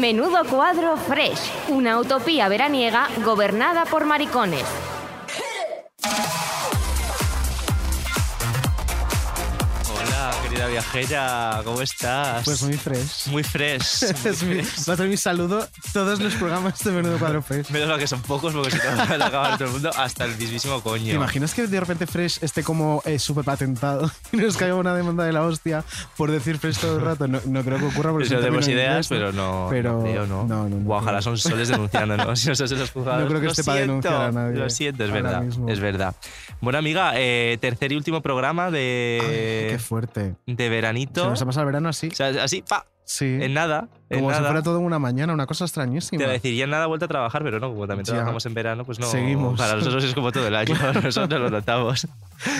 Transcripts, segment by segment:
Menudo cuadro fresh, una utopía veraniega gobernada por maricones. Querida viajera, ¿cómo estás? Pues muy fresh. Muy fresh. es mi, va a ser mi saludo todos los programas de Menudo Cuadro Fresh. Menos mal que son pocos porque si no van a acabar todo el mundo hasta el mismísimo coño. ¿Te imaginas que de repente Fresh esté como eh, súper patentado y nos caiga una demanda de la hostia por decir Fresh todo el rato? No, no creo que ocurra porque un tenemos ideas, pero no. Pero no, creo, ¿no? ojalá son soles denunciándonos. Si no son los juzgados. No creo que Lo esté para siento, denunciar a nadie Lo siento, es verdad. mismo. Es verdad. Bueno, amiga, eh, tercer y último programa de. Ay, qué fuerte. De veranito. Se nos ha pasado el verano así. O sea, así, pa, Sí. en nada. Como si fuera todo en una mañana, una cosa Te extrañísima. iba a decir, ya en nada vuelta a trabajar, pero no, como también Ya. trabajamos en verano, pues no. Seguimos. Para nosotros es como todo el año, nosotros lo notamos. es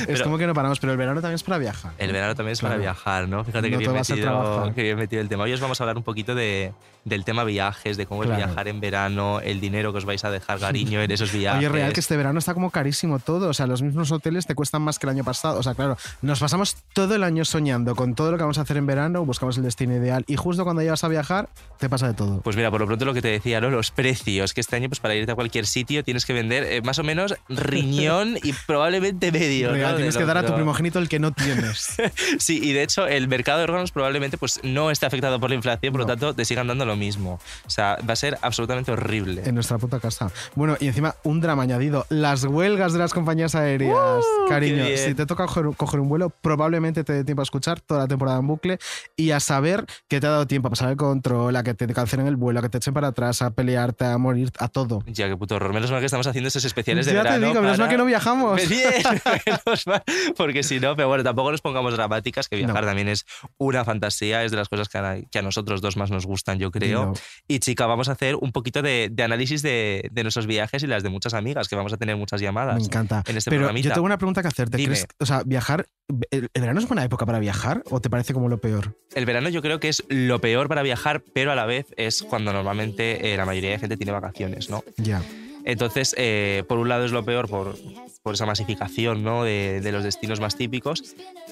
pero- como que no paramos, pero el verano también es para viajar. El verano también es para Claro. viajar, ¿no? Fíjate que, No bien a ser metido, que bien metido el tema. Hoy os vamos a hablar un poquito de, del tema viajes, de cómo Claro. es viajar en verano, el dinero que os vais a dejar, cariño, en esos viajes. Oye, es real que este verano está como carísimo todo. O sea, los mismos hoteles te cuestan más que el año pasado. O sea, claro, nos pasamos todo el año soñando con todo lo que vamos a hacer en verano, buscamos el destino ideal y justo cuando llegas a viajar, te pasa de todo. Pues mira, por lo pronto lo que te decía, ¿no? Los precios, que este año, pues para irte a cualquier sitio tienes que vender eh, más o menos riñón y probablemente medio. Real, ¿no? tienes que dar a tu primogénito el que no tienes. Sí, y de hecho el mercado de órganos probablemente pues no esté afectado por la inflación, por lo tanto te sigan dando lo mismo. O sea, va a ser absolutamente horrible. en nuestra puta casa. Bueno, y encima un drama añadido, las huelgas de las compañías aéreas. ¡Uh! Cariño, si te toca coger, coger un vuelo, probablemente te dé tiempo a escuchar toda la temporada en bucle y a saber que te ha dado tiempo a pasar el control, a que te cancelen el vuelo, a que te echen para atrás, a pelearte, a morir, a todo. Ya, qué puto horror. Menos mal que estamos haciendo esos especiales de ya verano. te digo, menos mal que no viajamos. Bien, menos mal, porque si no, pero bueno, tampoco nos pongamos dramáticas, que viajar No. también es una fantasía, es de las cosas que a, que a nosotros dos más nos gustan, yo creo. No. Y chica, vamos a hacer un poquito de, de análisis de, de nuestros viajes y las de muchas amigas, que vamos a tener muchas llamadas. Me encanta. en este Pero programita. yo tengo una pregunta que hacerte. Dime. ¿Crees- o sea, viajar, ¿el, el verano es buena época para viajar o te parece como lo peor? El verano yo creo que es lo peor para viajar, pero a la vez es cuando normalmente eh, la mayoría de gente tiene vacaciones, ¿no? Ya. Entonces, eh, por un lado es lo peor por, por esa masificación ¿no? de, de los destinos más típicos,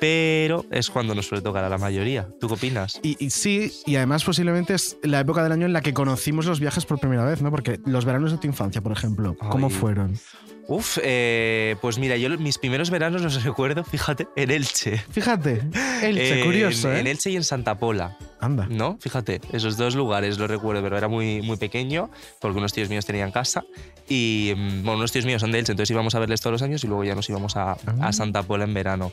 pero es cuando nos suele tocar a la mayoría. ¿Tú qué opinas? Y, y sí, y además posiblemente es la época del año en la que conocimos los viajes por primera vez, ¿no? Porque los veranos de tu infancia, por ejemplo, ¿cómo Ay. fueron? Uf, eh, pues mira, yo mis primeros veranos los recuerdo, fíjate, en Elche. Fíjate, Elche, En- curioso, ¿eh? En Elche y en Santa Pola, Anda. ¿no? Fíjate, esos dos lugares los recuerdo, pero era muy, muy pequeño, porque unos tíos míos tenían casa. Y, mm, bueno, unos tíos míos son de Elche, entonces íbamos a verles todos los años y luego ya nos íbamos a, Ah. a Santa Pola en verano.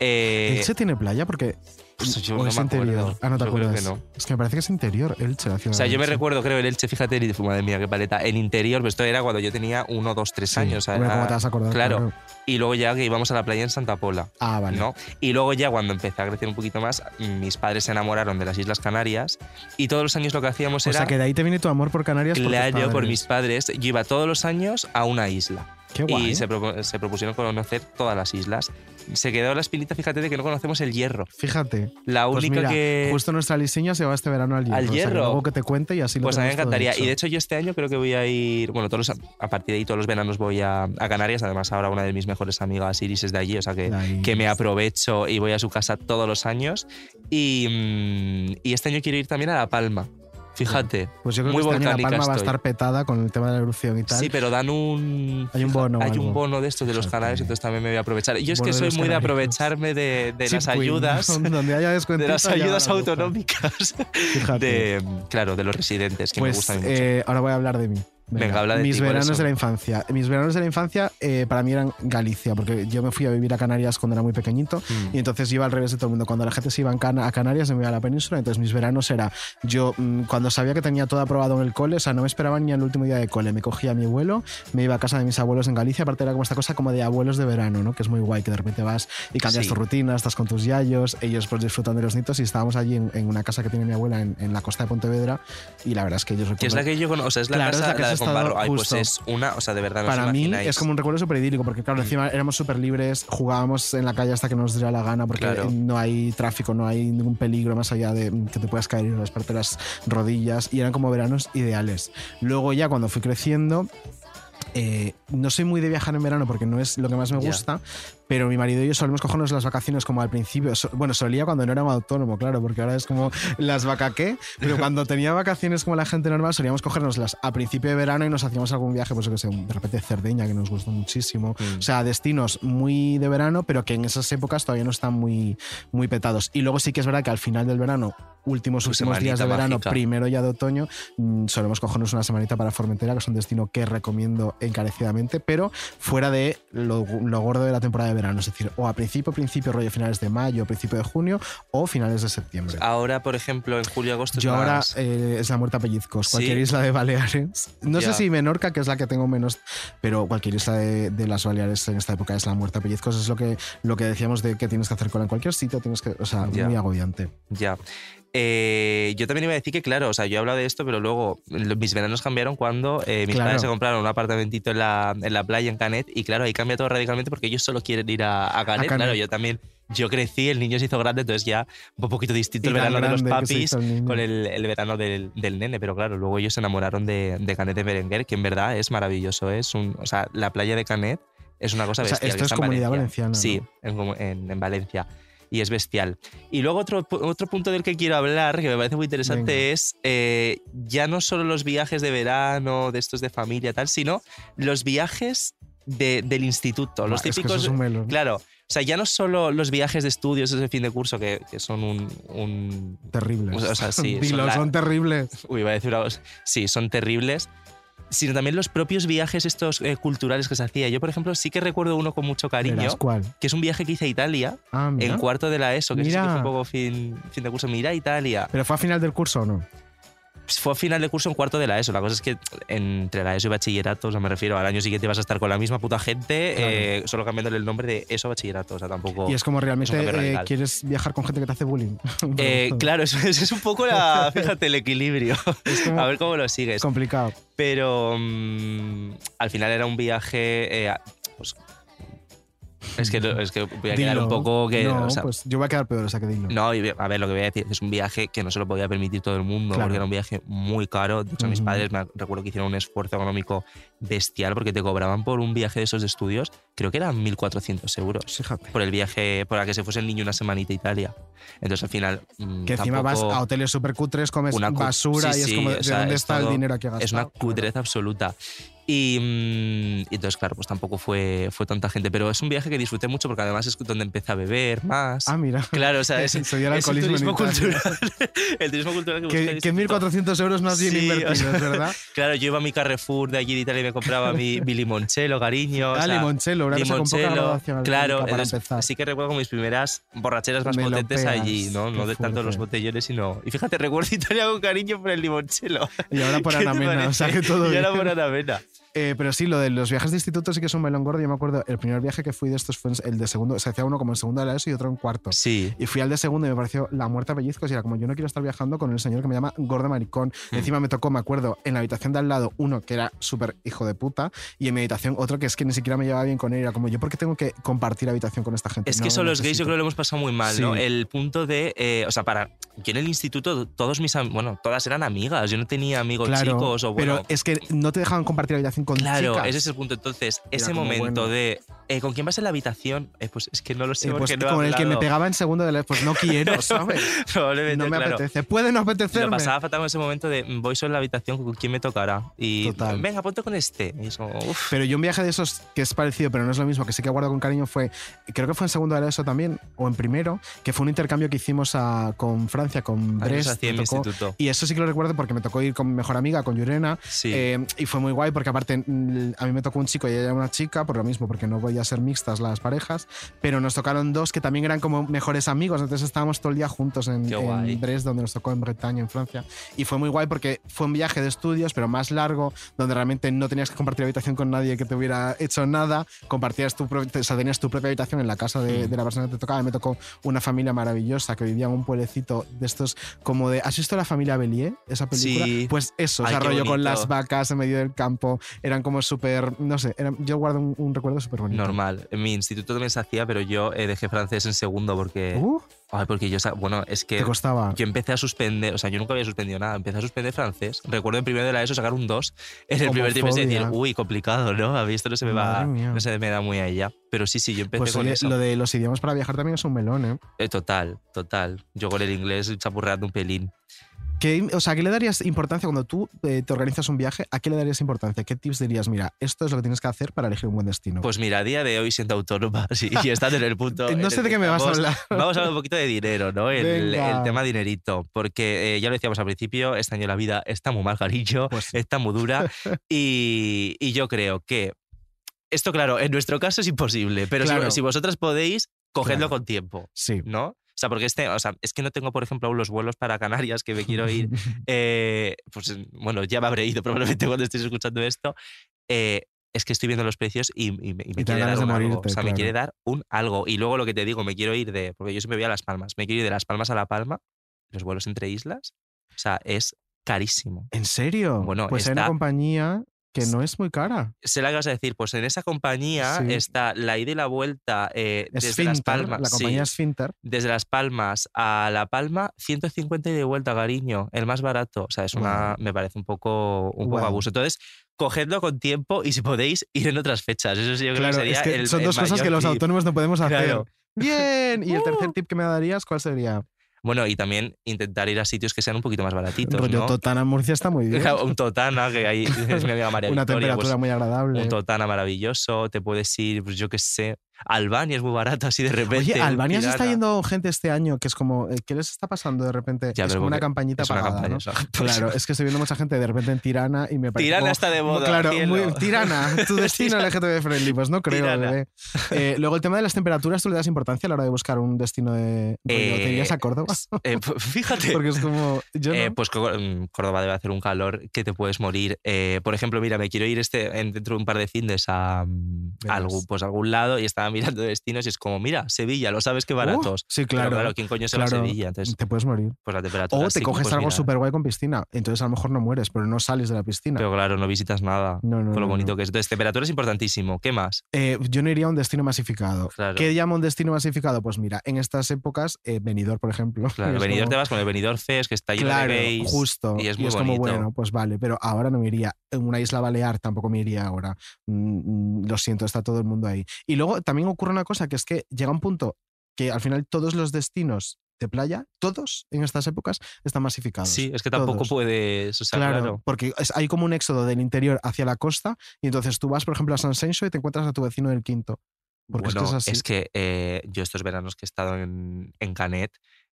Eh, ¿Elche tiene playa? Porque. pues yo ¿O no es me interior? Ah, no te Yo creo acuerdas. que no. Es que me parece que es interior, Elche, la ciudad. O sea, yo me recuerdo, creo, el Elche, fíjate, y madre mía, qué paleta, en interior, pero esto era cuando yo tenía uno, dos, tres Sí. años. o ¿cómo te vas a acordar? Claro. Y luego ya que íbamos a la playa en Santa Pola. Ah, vale. ¿no? Y luego ya cuando empecé a crecer un poquito más, mis padres se enamoraron de las Islas Canarias y todos los años lo que hacíamos O era... sea, que de ahí te viene tu amor por Canarias. por Claro, por padres. mis padres. Yo iba todos los años a una isla. Qué guay. Y se, propu- se propusieron conocer todas las islas. Se quedó la espinita, fíjate, de que no conocemos el hierro. Fíjate. La Pues única mira, que... justo nuestra liseña se va este verano al hierro. ¿Al O sea, que hierro? luego que te cuente y así lo Pues a mí me encantaría. Y de hecho yo este año creo que voy a ir, bueno, todos los- a partir de ahí todos los veranos voy a, a Canarias. Además ahora una de mis mejores amigas, Iris, es de allí, o sea que, que me aprovecho y voy a su casa todos los años. Y, mm, y este año quiero ir también a La Palma. Fíjate. Pues yo creo muy que este año La Palma va a estar petada con el tema de la erupción y tal. Sí, pero dan un. Hay un bono Hay un bono de estos de los canales, entonces también me voy a aprovechar. Yo es que soy muy de aprovecharme de, las Queen, ayudas. donde haya De las ayudas autonómicas. Fíjate. De, claro, de los residentes, que me Pues gustan mucho. eh, ahora voy a hablar de mí. Venga, habla de Mis ti, ¿cuáles veranos de la infancia. Mis veranos de la infancia eh, para mí eran Galicia, porque yo me fui a vivir a Canarias cuando era muy pequeñito Mm. y entonces iba al revés de todo el mundo. Cuando la gente se iba a Canarias, me iba a la península. Entonces mis veranos era yo mm, cuando sabía que tenía todo aprobado en el cole, o sea, no me esperaba ni al último día de cole. Me cogía a mi abuelo, me iba a casa de mis abuelos en Galicia. Aparte era como esta cosa como de abuelos de verano, ¿no? Que es muy guay, que de repente vas y cambias Sí. tu rutina, estás con tus yayos, ellos pues disfrutan de los nietos y estábamos allí en, en una casa que tiene mi abuela en, en la costa de Pontevedra y la verdad es que ellos Que es la que yo conozco, o sea, es la Claro, es casa, la que la se con estado barro. Ay, justo. pues es una, o sea, de verdad, no os Para mí. Mm. es como un recuerdo súper idílico, porque claro, encima éramos súper libres, jugábamos en la calle hasta que nos diera la gana, porque Claro. no hay tráfico, no hay ningún peligro más allá de que te puedas caer y rasparte las rodillas, y eran como veranos ideales. Luego ya cuando fui creciendo, eh, no soy muy de viajar en verano porque no es lo que más me gusta, pero mi marido y yo solemos cogernos las vacaciones como al principio. Bueno, solía cuando no era autónomo, claro, porque ahora es como las vaca qué, pero cuando tenía vacaciones como la gente normal solíamos cogernoslas a principio de verano y nos hacíamos algún viaje, pues yo que sé, de repente Cerdeña, que nos gustó muchísimo. O sea, destinos muy de verano, pero que en esas épocas todavía no están muy, muy petados. Y luego sí que es verdad que al final del verano, últimos últimos días de verano, primero ya de otoño, mm, solemos cogernos una semanita para Formentera, que es un destino que recomiendo encarecidamente, pero fuera de lo, lo gordo de la temporada de verano, es decir, o a principio, principio, rollo finales de mayo, principio de junio, o finales de septiembre. Ahora, por ejemplo, en julio agosto Yo ahora eh, es la muerte a pellizcos. Sí. Cualquier isla de Baleares. No sé si Menorca, que es la que tengo menos, pero cualquier isla de, de las Baleares en esta época es la muerte a pellizcos. Es lo que, lo que decíamos de que tienes que hacer cola en cualquier sitio, tienes que, o sea, muy agobiante. Ya. Eh, yo también iba a decir que, claro, o sea, yo he hablado de esto, pero luego mis veranos cambiaron cuando eh, mis Claro. padres se compraron un apartamentito en la, en la playa en Canet y, claro, ahí cambia todo radicalmente porque ellos solo quieren ir a, a Canet. Canet. Claro, yo también, yo crecí, el niño se hizo grande, entonces ya un poquito distinto Y el verano de los papis el con el, el verano del, del nene, pero claro, luego ellos se enamoraron de, de Canet de Berenguer, que en verdad es maravilloso, es un, o sea, la playa de Canet es una cosa O sea, esto es en Comunidad Valencia. Valenciana, Sí, en, como- en- en Valencia. Y es bestial. Y luego otro, otro punto del que quiero hablar, que me parece muy interesante, Venga. es eh, ya no solo los viajes de verano, de estos de familia, tal, sino los viajes de- del instituto. Los es que típicos. es melón. Claro. O sea, ya no solo los viajes de estudios ese fin de curso, que, que son un, un- Terribles. O sea, sí, Dilo, son la- son terribles. Uy, iba a decir una cosa. Sí, son terribles. Sino también los propios viajes estos eh, culturales que se hacía. Yo, por ejemplo, sí que recuerdo uno con mucho cariño, cuál. que es un viaje que hice a Italia Ah, en cuarto de la ESO, que sí que fue un poco fin, fin de curso. Mira Italia. ¿Pero fue a final del curso o no? Pues fue a final de curso en cuarto de la ESO. La cosa es que entre la ESO y bachillerato, o sea, me refiero al año siguiente vas a estar con la misma puta gente, Claro. eh, solo cambiándole el nombre de ESO a bachillerato. O sea, tampoco. Y es como realmente eh, quieres viajar con gente que te hace bullying. Eh, claro, eso es, es un poco la, fíjate, el equilibrio. A ver cómo lo sigues. complicado. Pero mm, al final era un viaje. pues, es, que, es que voy a quedar Dilo. un poco que. no, o sea, pues yo voy a quedar peor, o sea que dilo. no, a ver, lo que voy a decir es un viaje que no se lo podía permitir todo el mundo, Claro. porque era un viaje muy caro. De hecho, mis Ujú. padres me recuerdo que hicieron un esfuerzo económico bestial porque te cobraban por un viaje de esos de estudios, creo que eran 1.400 euros Fíjate. por el viaje, para que se fuese el niño una semanita a Italia. Entonces, al final. mm, Que encima vas a hoteles super cutres, comes Una basura sí, y es sí, como, o ¿de sea, dónde es está el dinero aquí gastado? Es una cutrez absoluta. Y, mm, y entonces, claro, pues tampoco fue, fue tanta gente. Pero es un viaje que disfruté mucho porque además es donde empecé a beber más. Ah, mira. Claro, o sea, es, es el turismo cultural. el turismo cultural que, Que, que disfrutar. 1.400 euros más bien Sí, o invertidos, sea, ¿verdad? Claro, yo iba a mi Carrefour de allí de Italia y me compraba mi, mi limoncello, cariño. o ah, sea, limoncello, una cosa limoncello, graduación Claro, para entonces, empezar. sí que recuerdo mis primeras borracheras más Me potentes pegas, allí, ¿no? No de tanto los botellones, sino. Y fíjate, recuerdo Italia con cariño por el limoncello. Y ahora por ¿Qué te Ana Mena, o sea que todo Y ahora bien. por Ana Mena. Eh, pero sí, lo de los viajes de instituto sí que es un melón gordo. Yo me acuerdo, el primer viaje que fui de estos fue el de segundo. Se hacía uno como en segundo de la ESO y otro en cuarto. Sí. Y fui al de segundo y me pareció la muerte a pellizcos. Y era como, yo no quiero estar viajando con el señor que me llama gordo maricón. Mm. Encima me tocó, me acuerdo, en la habitación de al lado, uno que era súper hijo de puta. Y en mi habitación otro que es que ni siquiera me llevaba bien con él. Era como, ¿yo por qué tengo que compartir habitación con esta gente? Es No que eso lo los gays yo creo que lo hemos pasado muy mal, ¿no? Sí. El punto de, eh, o sea, para, yo en el instituto todos mis, bueno, todas eran amigas, yo no tenía amigos Claro, chicos o bueno. pero es que no te dejaban compartir habitación con Claro, chicas. ese es el punto. Entonces, ese momento bueno. de eh, ¿con quién vas en la habitación? Eh, pues es que no lo sé Eh, pues porque no he con el que me pegaba en segundo de la pues no quiero, ¿sabes? Probablemente, No me claro. apetece. Puede no apetecerme. Lo pasaba fatal en ese momento de mm, voy solo en la habitación con quién me tocará. Y Total. venga, ponte con este. Y uf. Pero yo un viaje de esos que es parecido, pero no es lo mismo, que sí que guardo con cariño, fue, creo que fue en segundo de la ESO también, o en primero, que fue un intercambio que hicimos a- con Francia, con Brest. tocó- y eso sí que lo recuerdo porque me tocó ir con mi mejor amiga, con Yurena, Sí. eh, y fue muy guay porque aparte a mí me tocó un chico y ella una chica, por lo mismo, porque no podía podía ser mixtas las parejas, pero nos tocaron dos que también eran como mejores amigos, entonces estábamos todo el día juntos en, en. Dresde, donde nos tocó en Bretaña, en Francia. Y fue muy guay porque fue un viaje de estudios, pero más largo, donde realmente no tenías que compartir habitación con nadie que te hubiera hecho nada, compartías tu, o sea, tenías tu propia habitación en la casa de, Mm. de la persona que te tocaba. Me tocó una familia maravillosa que vivía en un pueblecito de estos como de... ¿Has visto la familia Bellier? Esa película. Sí. Pues eso, o Ay, sea, qué rollo con bonito. las vacas en medio del campo, eran como súper, no sé, eran- yo guardo un, un recuerdo súper bonito. Normal. En mi instituto también se hacía, pero yo eh, dejé francés en segundo porque. Uh, Ay, porque yo. Bueno, es que. te costaba. Yo empecé a suspender, o sea, yo nunca había suspendido nada, empecé a suspender francés. Recuerdo en primero de la ESO sacar un 2 en el primer trimestre y decir, uy, complicado, ¿no? A mí esto no se me va, no se me da muy a ella. Pero sí, sí, yo empecé Pues con oye, eso. lo de los idiomas para viajar también es un melón, ¿eh? Eh, total, total. Yo con el inglés chapurreando un pelín. ¿Qué, o sea, ¿qué le darías importancia cuando tú eh, te organizas un viaje? ¿A qué le darías importancia? ¿Qué tips dirías? Mira, esto es lo que tienes que hacer para elegir un buen destino. Pues mira, a día de hoy siendo autónoma sí, y estando en el punto. No sé de qué me vas a hablar. Vamos a hablar un poquito de dinero, ¿no? El, tema dinerito. Porque eh, ya lo decíamos al principio, este año la vida está muy mal, cariño, Pues sí. está muy dura. y, y yo creo que esto, claro, en nuestro caso es imposible, pero si- si, vosotras podéis, cogedlo Claro. con tiempo, Sí. ¿no? O sea, porque este, o sea, es que no tengo, por ejemplo, aún los vuelos para Canarias que me quiero ir. eh, pues bueno, ya me habré ido probablemente cuando estéis escuchando esto. eh, es que estoy viendo los precios y, y me, y me Y quiere dar un algo. morirte, O sea, me claro. quiere dar un algo. Y luego lo que te digo, me quiero ir de. Porque yo siempre voy a Las Palmas. Me quiero ir de Las Palmas a La Palma. Los vuelos entre islas. O sea, es carísimo. ¿En serio? Bueno, pues hay una está- compañía que no es muy cara. Sé la que vas a decir, pues en esa compañía Sí. está la ida y la vuelta eh, desde Las Palmas. la sí, compañía Esfinter. desde Las Palmas a La Palma, 150 y de vuelta, cariño, el más barato. O sea, es una, Wow. me parece un poco, un poco abuso. Entonces, cogedlo con tiempo y si podéis, ir en otras fechas. Eso sí, yo creo que sería es que el- son el dos cosas que los tip. autónomos no podemos hacer. Claro. Bien. ¿Y el tercer tip que me darías cuál sería? Bueno, y también intentar ir a sitios que sean un poquito más baratitos, Rollo ¿no? Totana Murcia está muy bien. un Totana, que ahí es mi amiga María Una Victoria, temperatura pues, muy agradable. un Totana maravilloso, te puedes ir, pues yo qué sé, Albania es muy barato así de repente. Oye, Albania se está yendo gente este año que es como, eh, ¿qué les está pasando de repente? Ya, es como una campañita campaña, ¿no? Claro, es que estoy viendo mucha gente de repente en Tirana y me parece Tirana como- está de moda, Claro, muy, Tirana, tu destino LGTB friendly, pues no creo, bebé. Eh, luego el tema de las temperaturas, ¿tú le das importancia a la hora de buscar un destino de... rollo, ¿Te Eh, irías a Córdoba? Eh, fíjate. Porque es como... Yo Eh, no. pues mm, Córdoba debe hacer un calor que te puedes morir. Eh, por ejemplo, mira, me quiero ir este, en- dentro de un par de findes a, mm, a algún, pues, a algún lado y estaba mirando destinos y es como, mira, Sevilla, lo sabes baratos. Uh, sí, Pero claro. claro, ¿quién coño se va a claro, Sevilla? Entonces, te puedes morir. pues la temperatura O sí te que coges puedes algo súper guay con piscina. Entonces a lo mejor no mueres, pero no sales de la piscina. Pero claro, no visitas nada. no, no, con lo bonito no. que es. Entonces, temperatura es importantísimo. ¿Qué más? Eh, yo no iría a un destino masificado. Claro. ¿Qué llama un destino masificado? Pues mira, en estas épocas, eh, Benidorm, por ejemplo. Claro, Benidorm como- te vas con el Benidorm Fest, que está lleno Claro, de gays. justo. y es muy como, bonito. bueno, pues vale, pero ahora no me iría. En una isla balear tampoco me iría ahora. Mm, mm, lo siento, está todo el mundo ahí. Y luego también ocurre una cosa, que es que llega un punto que al final todos los destinos de playa, todos en estas épocas, están masificados. Sí, es que tampoco todos. puedes. O sea, claro, claro. porque es- hay como un éxodo del interior hacia la costa y entonces tú vas, por ejemplo, a San Senso y te encuentras a tu vecino del quinto. Porque bueno, es que es así. eh, yo estos veranos que he estado en, en Canet,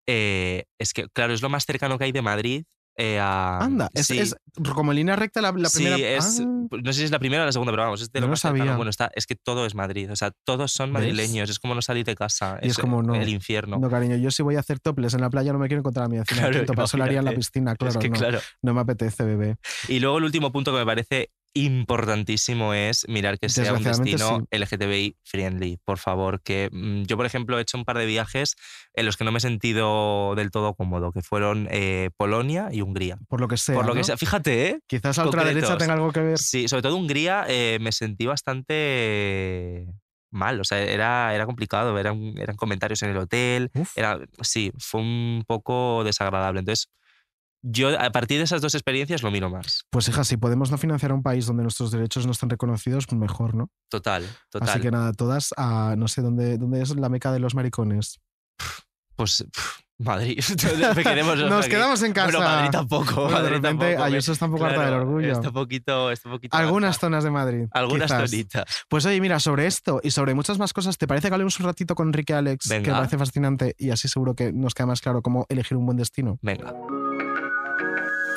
eh, es que, claro, es lo más cercano que hay de Madrid eh. Anda, es, sí, es como línea recta la, la sí, primera. es, Ah, no sé si es la primera o la segunda, pero vamos, es de lo No lo más sabía. Bueno, está, es que todo es Madrid, o sea, todos son ¿Ves? madrileños, es como no salir de casa, Y es como no. el infierno. no, cariño, yo si voy a hacer toples en la playa no me quiero encontrar a mi vecina Claro, eso lo haría en la piscina, claro, es que, no, claro. no me apetece, bebé. Y luego el último punto que me parece importantísimo es mirar que sea un destino LGTBI friendly, por favor. Que mm, yo, por ejemplo, he hecho un par de viajes en los que no me he sentido del todo cómodo, que fueron eh, Polonia y Hungría. Por lo que sea. por lo que sea, fíjate, ¿eh? Quizás la ultraderecha tenga algo que ver. Sí, sobre todo Hungría eh, me sentí bastante mal, o sea, era, era complicado, eran, eran comentarios en el hotel, Uf. era, sí, fue un poco desagradable. Entonces, yo a partir de esas dos experiencias lo miro más. Pues hija, si podemos no financiar un país donde nuestros derechos no están reconocidos, mejor, ¿no? Total, total. Así que nada, todas a no sé dónde, dónde es la meca de los maricones. Pues Madrid. Nos aquí. quedamos en casa. Bueno, Madrid tampoco. Bueno, de Madrid repente tampoco, Ayuso está un poco harta del orgullo. Está un poquito, está poquito Algunas harta. zonas de Madrid. Algunas quizás. zonitas. Pues oye, mira, sobre esto y sobre muchas más cosas, ¿te parece que hablemos un ratito con Enrique Alex? Que Venga. me parece fascinante y así seguro que nos queda más claro cómo elegir un buen destino. Venga.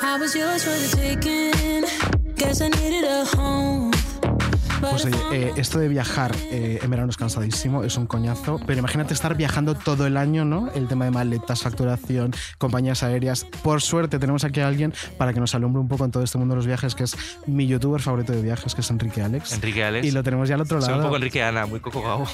I was yours for the taking. Guess I needed a home. Pues oye, eh, esto de viajar eh, en verano es cansadísimo, es un coñazo, pero imagínate estar viajando todo el año, ¿no? El tema de maletas, facturación, compañías aéreas. Por suerte tenemos aquí a alguien para que nos alumbre un poco en todo este mundo de los viajes, que es mi youtuber favorito de viajes, que es Enrique Alex. Enrique Alex. Y lo tenemos ya al otro Soy lado. un poco Enrique Ana, muy coco guau,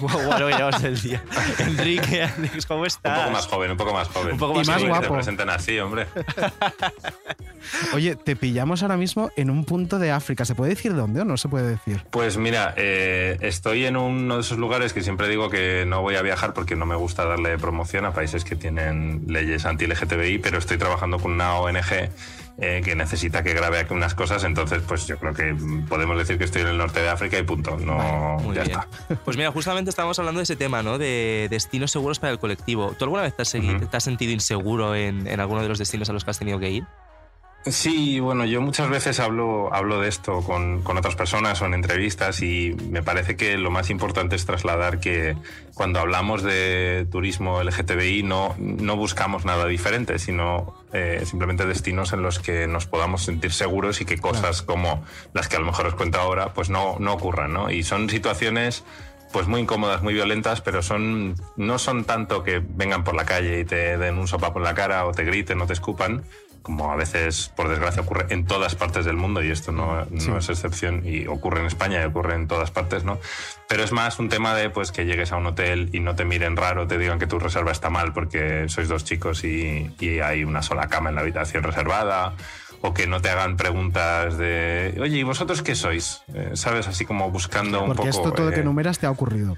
el día. Enrique Alex, ¿cómo Un estás? poco más joven, un poco más joven. Un poco Y más que guapo. te presenten así, hombre. Oye, te pillamos ahora mismo en un punto de África. ¿Se puede decir dónde o no se puede decir? Pues mira, eh, estoy en uno de esos lugares que siempre digo que no voy a viajar porque no me gusta darle promoción a países que tienen leyes anti-LGTBI, pero estoy trabajando con una ONG eh, que necesita que grabe aquí unas cosas, entonces pues yo creo que podemos decir que estoy en el norte de África y punto. No, Muy ya bien. está. Pues mira, justamente estábamos hablando de ese tema, ¿no? De destinos seguros para el colectivo. ¿Tú alguna vez te has, te sentido inseguro en, en alguno de los destinos a los que has tenido que ir? Sí, bueno, yo muchas veces hablo, hablo de esto con, con otras personas o en entrevistas y me parece que lo más importante es trasladar que cuando hablamos de turismo LGTBI no, no buscamos nada diferente, sino eh, simplemente destinos en los que nos podamos sentir seguros y que cosas como las que a lo mejor os cuento ahora pues no, no ocurran, ¿no? Y son situaciones pues muy incómodas, muy violentas, pero son no son tanto que vengan por la calle y te den un sopapo en la cara o te griten o te escupan, como a veces, por desgracia, ocurre en todas partes del mundo, y esto no, no Sí. es excepción, y ocurre en España y ocurre en todas partes, ¿no? Pero es más un tema de pues que llegues a un hotel y no te miren raro, te digan que tu reserva está mal porque sois dos chicos y, y hay una sola cama en la habitación reservada, o que no te hagan preguntas de, oye, ¿y vosotros qué sois? Eh, ¿Sabes? Así como buscando un Porque poco... esto todo eh, que enumeras te ha ocurrido.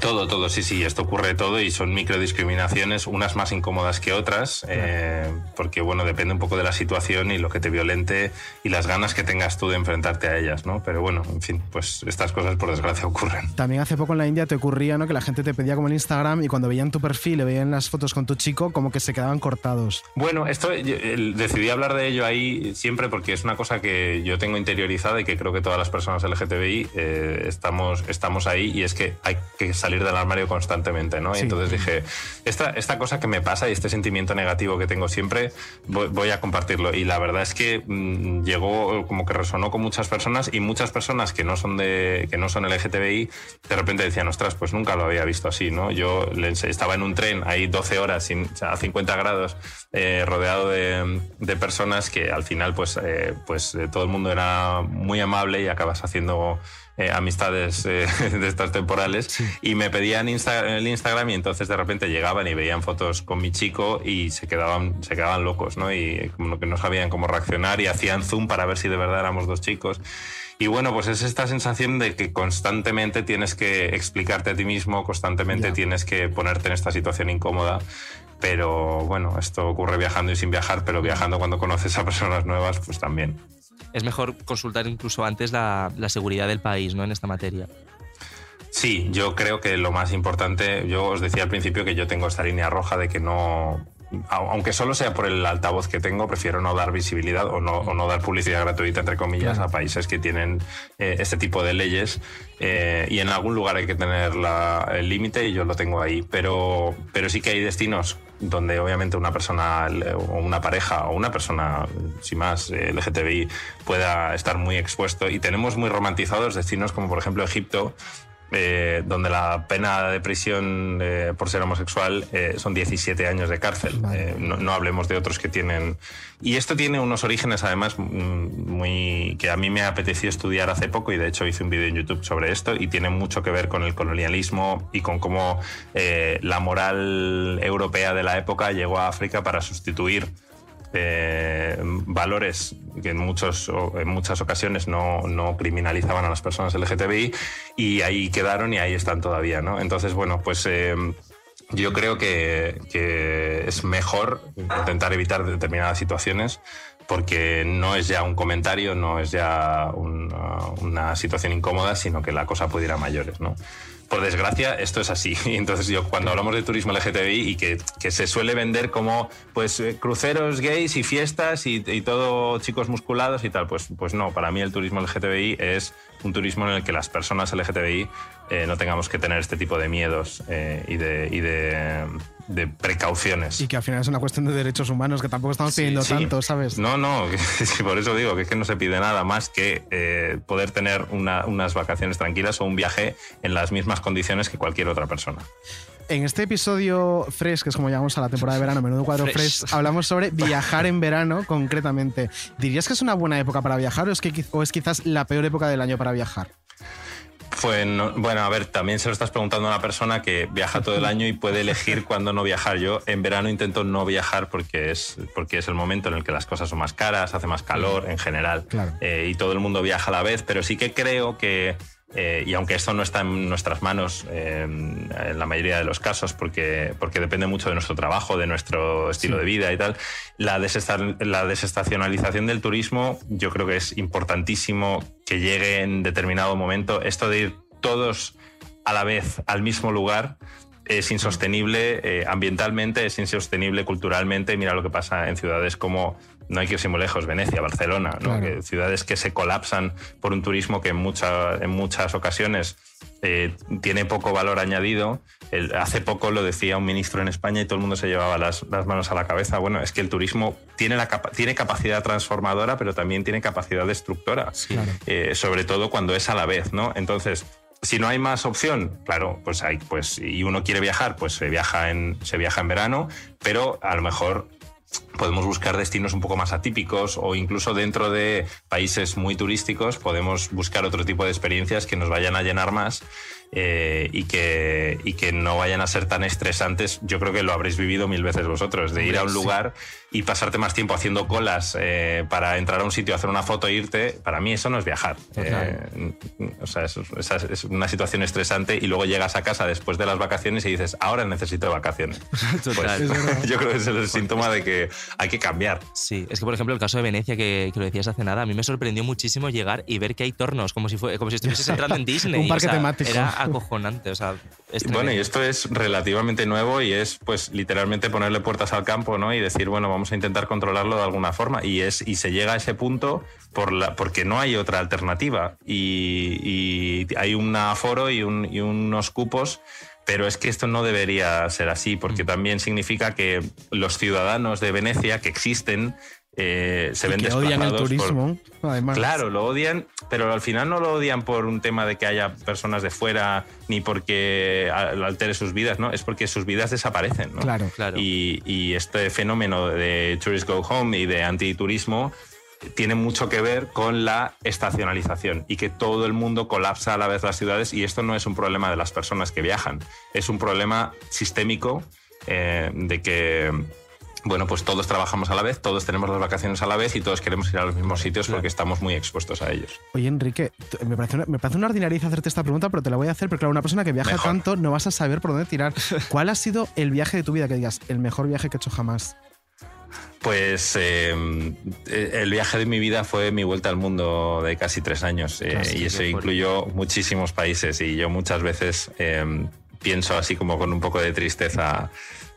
Todo, todo, sí, sí, esto ocurre todo y son microdiscriminaciones, unas más incómodas que otras, eh, porque bueno, depende un poco de la situación y lo que te violente y las ganas que tengas tú de enfrentarte a ellas, ¿no? Pero bueno, en fin, pues estas cosas por desgracia ocurren. También hace poco en la India te ocurría ¿no? que la gente te pedía como el Instagram y cuando veían tu perfil y veían las fotos con tu chico, como que se quedaban cortados. Bueno, esto yo, decidí hablar de ello ahí siempre porque es una cosa que yo tengo interiorizada y que creo que todas las personas LGTBI eh, estamos, estamos ahí y es que hay que salir del armario constantemente, ¿no? Y entonces dije, esta, esta cosa que me pasa y este sentimiento negativo que tengo siempre, voy, voy a compartirlo. Y la verdad es que mm, llegó, como que resonó con muchas personas y muchas personas que no son de que no son LGTBI, de repente decían, ostras, pues nunca lo había visto así, ¿no? Yo estaba en un tren ahí 12 horas sin, a 50 grados, eh, rodeado de, de personas que al final, pues, eh, pues eh, todo el mundo era muy amable y acabas haciendo eh, amistades eh, de estas temporales y me pedían Insta- el Instagram y entonces de repente llegaban y veían fotos con mi chico y se quedaban, se quedaban locos, ¿no? Y como que no sabían cómo reaccionar y hacían zoom para ver si de verdad éramos dos chicos. Y bueno, pues es esta sensación de que constantemente tienes que explicarte a ti mismo, constantemente tienes que ponerte en esta situación incómoda. Pero bueno, esto ocurre viajando y sin viajar, pero viajando cuando conoces a personas nuevas, pues también. Es mejor consultar incluso antes la, la seguridad del país, ¿no? En esta materia. Sí, yo creo que lo más importante, yo os decía al principio que yo tengo esta línea roja de que no, aunque solo sea por el altavoz que tengo, prefiero no dar visibilidad o no, o no dar publicidad gratuita, entre comillas, Claro. a países que tienen eh, este tipo de leyes. eh, y en algún lugar hay que tener la- el límite y yo lo tengo ahí. Pero, pero sí que hay destinos donde obviamente una persona o una pareja o una persona, sin más, eh, LGTBI, pueda estar muy expuesto. Y tenemos muy romantizados destinos como por ejemplo Egipto, eh, donde la pena de prisión eh, por ser homosexual eh, son 17 años de cárcel. Vale. Eh, no, no hablemos de otros que tienen... Y esto tiene unos orígenes además mm, muy que a mí me ha apetecido estudiar hace poco y de hecho hice un vídeo en YouTube sobre esto y tiene mucho que ver con el colonialismo y con cómo eh, la moral europea de la época llegó a África para sustituir eh, valores que en, muchos, en muchas ocasiones no, no criminalizaban a las personas LGTBI y ahí quedaron y ahí están todavía, ¿no? Entonces, bueno, pues eh, yo creo que, que es mejor intentar evitar determinadas situaciones porque no es ya un comentario, no es ya una, una situación incómoda, sino que la cosa puede ir a mayores, ¿no? Por desgracia, esto es así. Y Entonces, yo cuando hablamos de turismo LGTBI y que, que se suele vender como pues eh, cruceros gays y fiestas y, y todo chicos musculados y tal, pues, pues no, para mí el turismo LGTBI es un turismo en el que las personas LGTBI eh, no tengamos que tener este tipo de miedos eh, y, de, y de, de precauciones. Y que al final es una cuestión de derechos humanos que tampoco estamos pidiendo sí. tanto, ¿sabes? No, no, por eso digo que es que no se pide nada más que eh, poder tener una- unas vacaciones tranquilas o un viaje en las mismas condiciones que cualquier otra persona. En este episodio Fresh, que es como llamamos a la temporada de verano, menudo cuadro Fresh. Fresh, hablamos sobre viajar en verano concretamente. ¿Dirías que es una buena época para viajar o es, que, o es quizás la peor época del año para viajar? Pues no- bueno, a ver, también se lo estás preguntando a una persona que viaja todo el año y puede elegir cuándo no viajar. Yo en verano intento no viajar porque es, porque es el momento en el que las cosas son más caras, hace más calor en general Claro. eh, y todo el mundo viaja a la vez, pero sí que creo que, eh, y aunque esto no está en nuestras manos eh, en la mayoría de los casos, porque, porque depende mucho de nuestro trabajo, de nuestro estilo Sí. de vida y tal, la desestacionalización del turismo yo creo que es importantísimo que llegue en determinado momento. Esto de ir todos a la vez al mismo lugar es insostenible eh, ambientalmente, es insostenible culturalmente. Mira lo que pasa en ciudades como, no hay que irse muy lejos, Venecia, Barcelona, ¿no? Claro. Que ciudades que se colapsan por un turismo que en, mucha- en muchas ocasiones eh, tiene poco valor añadido. El- hace poco lo decía un ministro en España y todo el mundo se llevaba las, las manos a la cabeza. Bueno, es que el turismo tiene, la capa- tiene capacidad transformadora, pero también tiene capacidad destructora. Claro. Eh, sobre todo cuando es a la vez, ¿no? Entonces, si no hay más opción, claro, pues hay, pues, y uno quiere viajar, pues se viaja en, se viaja en verano, pero a lo mejor podemos buscar destinos un poco más atípicos o incluso dentro de países muy turísticos podemos buscar otro tipo de experiencias que nos vayan a llenar más eh, y, que, y que no vayan a ser tan estresantes. Yo creo que lo habréis vivido mil veces vosotros, de ir a un lugar y pasarte más tiempo haciendo colas eh, para entrar a un sitio, hacer una foto e irte. Para mí eso no es viajar. Eh, o sea, es, es una situación estresante y luego llegas a casa después de las vacaciones y dices, ahora necesito vacaciones. Total. Pues, yo creo que es el síntoma de que hay que cambiar. Sí, es que por ejemplo el caso de Venecia que, que lo decías hace nada, a mí me sorprendió muchísimo llegar y ver que hay tornos, como si, fue, como si estuvieses entrando en Disney. Un parque o sea, temático. Era acojonante, o sea, es Bueno, y esto es relativamente nuevo y es pues literalmente ponerle puertas al campo, ¿no? Y decir, bueno, vamos a intentar controlarlo de alguna forma. Y es, y se llega a ese punto por la, porque no hay otra alternativa. Y, y hay un aforo y, un- y unos cupos. Pero es que esto no debería ser así, Mm. porque también significa que los ciudadanos de Venecia que existen eh, se Y ven que odian el por- turismo, además. Claro, lo odian, pero al final no lo odian por un tema de que haya personas de fuera ni porque altere sus vidas, ¿no? Es porque sus vidas desaparecen, ¿no? Claro. Claro. Y, y este fenómeno de Tourist Go Home y de antiturismo tiene mucho que ver con la estacionalización y que todo el mundo colapsa a la vez las ciudades y esto no es un problema de las personas que viajan, es un problema sistémico eh, de que bueno, pues todos trabajamos a la vez, todos tenemos las vacaciones a la vez y todos queremos ir a los mismos sitios porque estamos muy expuestos a ellos. Oye, Enrique, me parece, una, me parece una ordinariedad hacerte esta pregunta, pero te la voy a hacer porque, claro, una persona que viaja Mejor. tanto no vas a saber por dónde tirar. ¿Cuál ha sido el viaje de tu vida que digas, el mejor viaje que he hecho jamás? Pues eh, el viaje de mi vida fue mi vuelta al mundo de casi tres años eh, y eso incluyó muchísimos países y yo muchas veces eh, pienso así como con un poco de tristeza,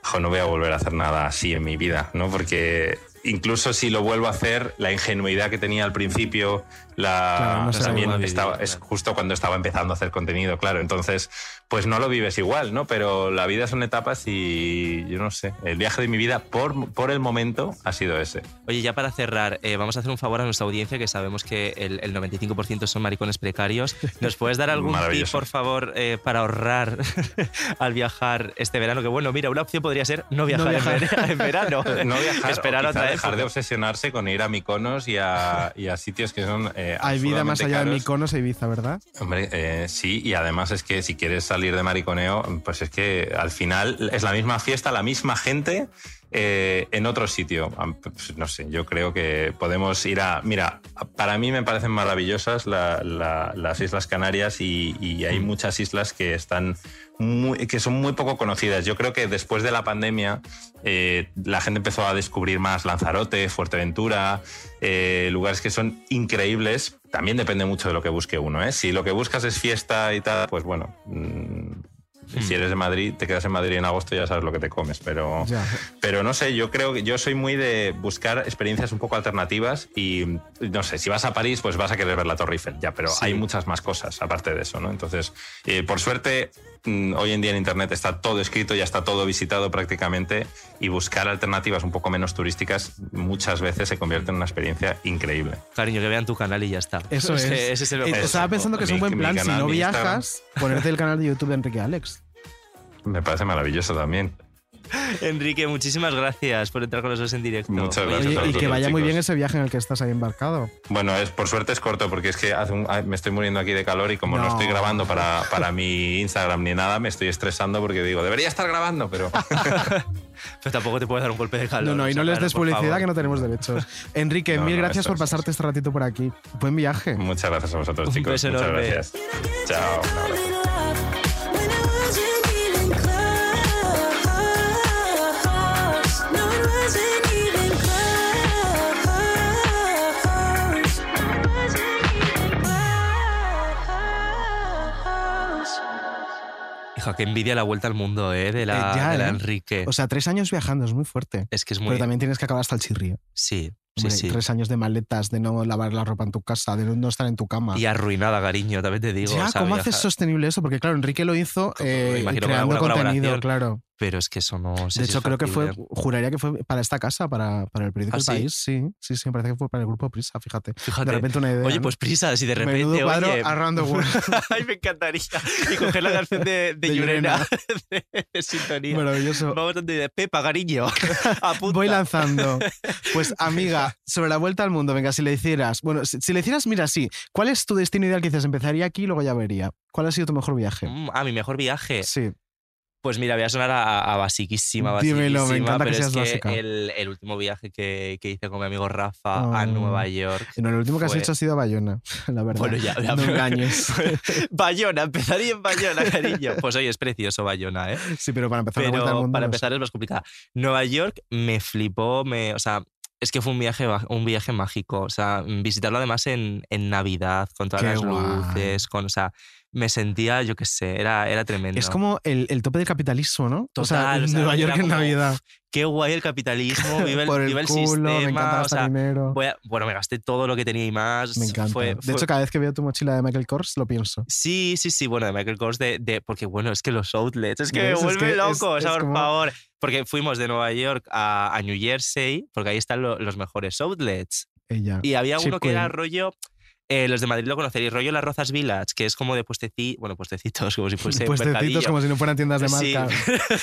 "Jo, no voy a volver a hacer nada así en mi vida, ¿no? Porque incluso si lo vuelvo a hacer, la ingenuidad que tenía al principio, la Claro, no también estaba, es claro. justo cuando estaba empezando a hacer contenido, claro. Entonces, pues no lo vives igual, ¿no? Pero la vida son etapas y yo no sé. El viaje de mi vida por, por el momento ha sido ese. Oye, ya para cerrar, eh, vamos a hacer un favor a nuestra audiencia, que sabemos que el, el 95% son maricones precarios. ¿Nos puedes dar algún tip, por favor, eh, para ahorrar al viajar este verano? Que bueno, mira, una opción podría ser no viajar, en viajar. En, verano. No viajar, Esperar o otra dejar de obsesionarse con ir a Mykonos y a, y a sitios que son eh, Hay vida más allá de caros. Mykonos e Ibiza, ¿verdad? Hombre, eh, sí, y además es que si quieres salir de mariconeo, pues es que al final es la misma fiesta, la misma gente eh, en otro sitio. Pues no sé, yo creo que podemos ir a... Mira, para mí me parecen maravillosas la- la- las Islas Canarias y, y hay muchas islas que están... Muy, que son muy poco conocidas. Yo creo que después de la pandemia eh, la gente empezó a descubrir más Lanzarote, Fuerteventura, eh, lugares que son increíbles. También depende mucho de lo que busque uno. ¿eh? Si lo que buscas es fiesta y tal, pues bueno, mm, si eres de Madrid, te quedas en Madrid en agosto ya sabes lo que te comes. Pero, Ya. pero no sé, yo creo que yo soy muy de buscar experiencias un poco alternativas y no sé, si vas a París, pues vas a querer ver la Torre Eiffel, ya, pero Sí. hay muchas más cosas aparte de eso, ¿no? Entonces, eh, por suerte, mm, hoy en día en Internet está todo escrito, ya está todo visitado prácticamente y buscar alternativas un poco menos turísticas muchas veces se convierte en una experiencia increíble. Cariño, que vean tu canal y ya está. Eso es. Ese, ese es el Eh. Estaba pensando que es un buen mi plan, si canal no de Instagram. viajas, ponerte el canal de YouTube de Enrique Alex. Me parece maravilloso también. Enrique, muchísimas gracias por entrar con nosotros en directo. Muchas gracias. Oye, a y que vaya muy bien ese viaje en el que estás ahí embarcado. Bueno, es, por suerte es corto porque es que hace un- me estoy muriendo aquí de calor y como no, No. estoy grabando para, para mi Instagram ni nada, me estoy estresando porque digo, debería estar grabando, pero Pero tampoco te puedes dar un golpe de calor. No, no, y no les des publicidad favor. que no tenemos derechos. Enrique, No, mil no, gracias por es, pasarte este ratito por aquí. Buen viaje. muchas gracias a vosotros, Un chicos. beso muchas enorme. gracias. Chao. Hija, que envidia la vuelta al mundo, ¿eh? De la, Eh, ya, de la ¿eh? Enrique. O sea, tres años viajando es muy fuerte. es que es muy. Pero también tienes que acabar hasta el chirrío. Sí, sí, Hombre, sí. Tres años de maletas, de no lavar la ropa en tu casa, de no estar en tu cama. Y arruinada, cariño, también te digo. ya, o sea, ¿cómo haces sostenible eso? Porque claro, Enrique lo hizo eh, creando contenido, claro. Pero es que eso no. sé De hecho, creo que fue, juraría que fue para esta casa, para, para el periódico ¿Ah, El sí? País. Sí, sí, sí, me parece que fue para el grupo Prisa, fíjate. Fíjate. De repente una idea. Oye, pues prisa, si de repente. Menudo cuadro oye, around the world. Ay, me encantaría. Y coger la canción de, de, De Yurena de, de sintonía. Maravilloso. Vamos donde de Pepa, cariño. Voy lanzando. Pues, amiga, sobre la vuelta al mundo, venga, si le hicieras. Bueno, si, si le hicieras, mira, sí. ¿Cuál es tu destino ideal que dices? Empezaría aquí y luego ya vería. ¿Cuál ha sido tu mejor viaje? Mm, Ah, mi mejor viaje. Sí. Pues mira, voy a sonar a, a basiquísima, Dímelo, me basiquísima, encanta que pero seas es que el, el último viaje que, que hice con mi amigo Rafa a Oh. Nueva York. No, lo último que has hecho ha sido a Bayona, la verdad. Bueno, ya, ya, no pero- engañes. Bayona, empezaría en Bayona, cariño. Pues oye, es precioso Bayona, ¿eh? Sí, pero para empezar Pero mundo. para empezar es más complicada. Nueva York me flipó, me, o sea, es que fue un viaje, un viaje mágico. O sea, visitarlo además en, en Navidad, con todas Qué las guay. luces, con, o sea, me sentía, yo qué sé, era, era tremendo. Es como el, el tope del capitalismo, ¿no? o sea, Total, o sea, Nueva York en Navidad. Qué guay el capitalismo, viva el, Por el viva el culo, sistema. me encanta o gastar sea, dinero. a- bueno, me gasté todo lo que tenía y más. Me encanta. Fue- de hecho, cada vez que veo tu mochila de Michael Kors, lo pienso. Sí, sí, sí, bueno, de Michael Kors, de, de- porque bueno, es que los outlets, es que me vuelve es- loco, es por como- favor. Porque fuimos de Nueva York a, a New Jersey, porque ahí están lo- los mejores outlets. Ella. Y había Chip uno que era rollo, eh, los de Madrid lo conoceréis, rollo Las Rozas Village, que es como de puestecitos, bueno, puestecitos, como si fuese Puestecitos como si no fueran tiendas de Sí. marca.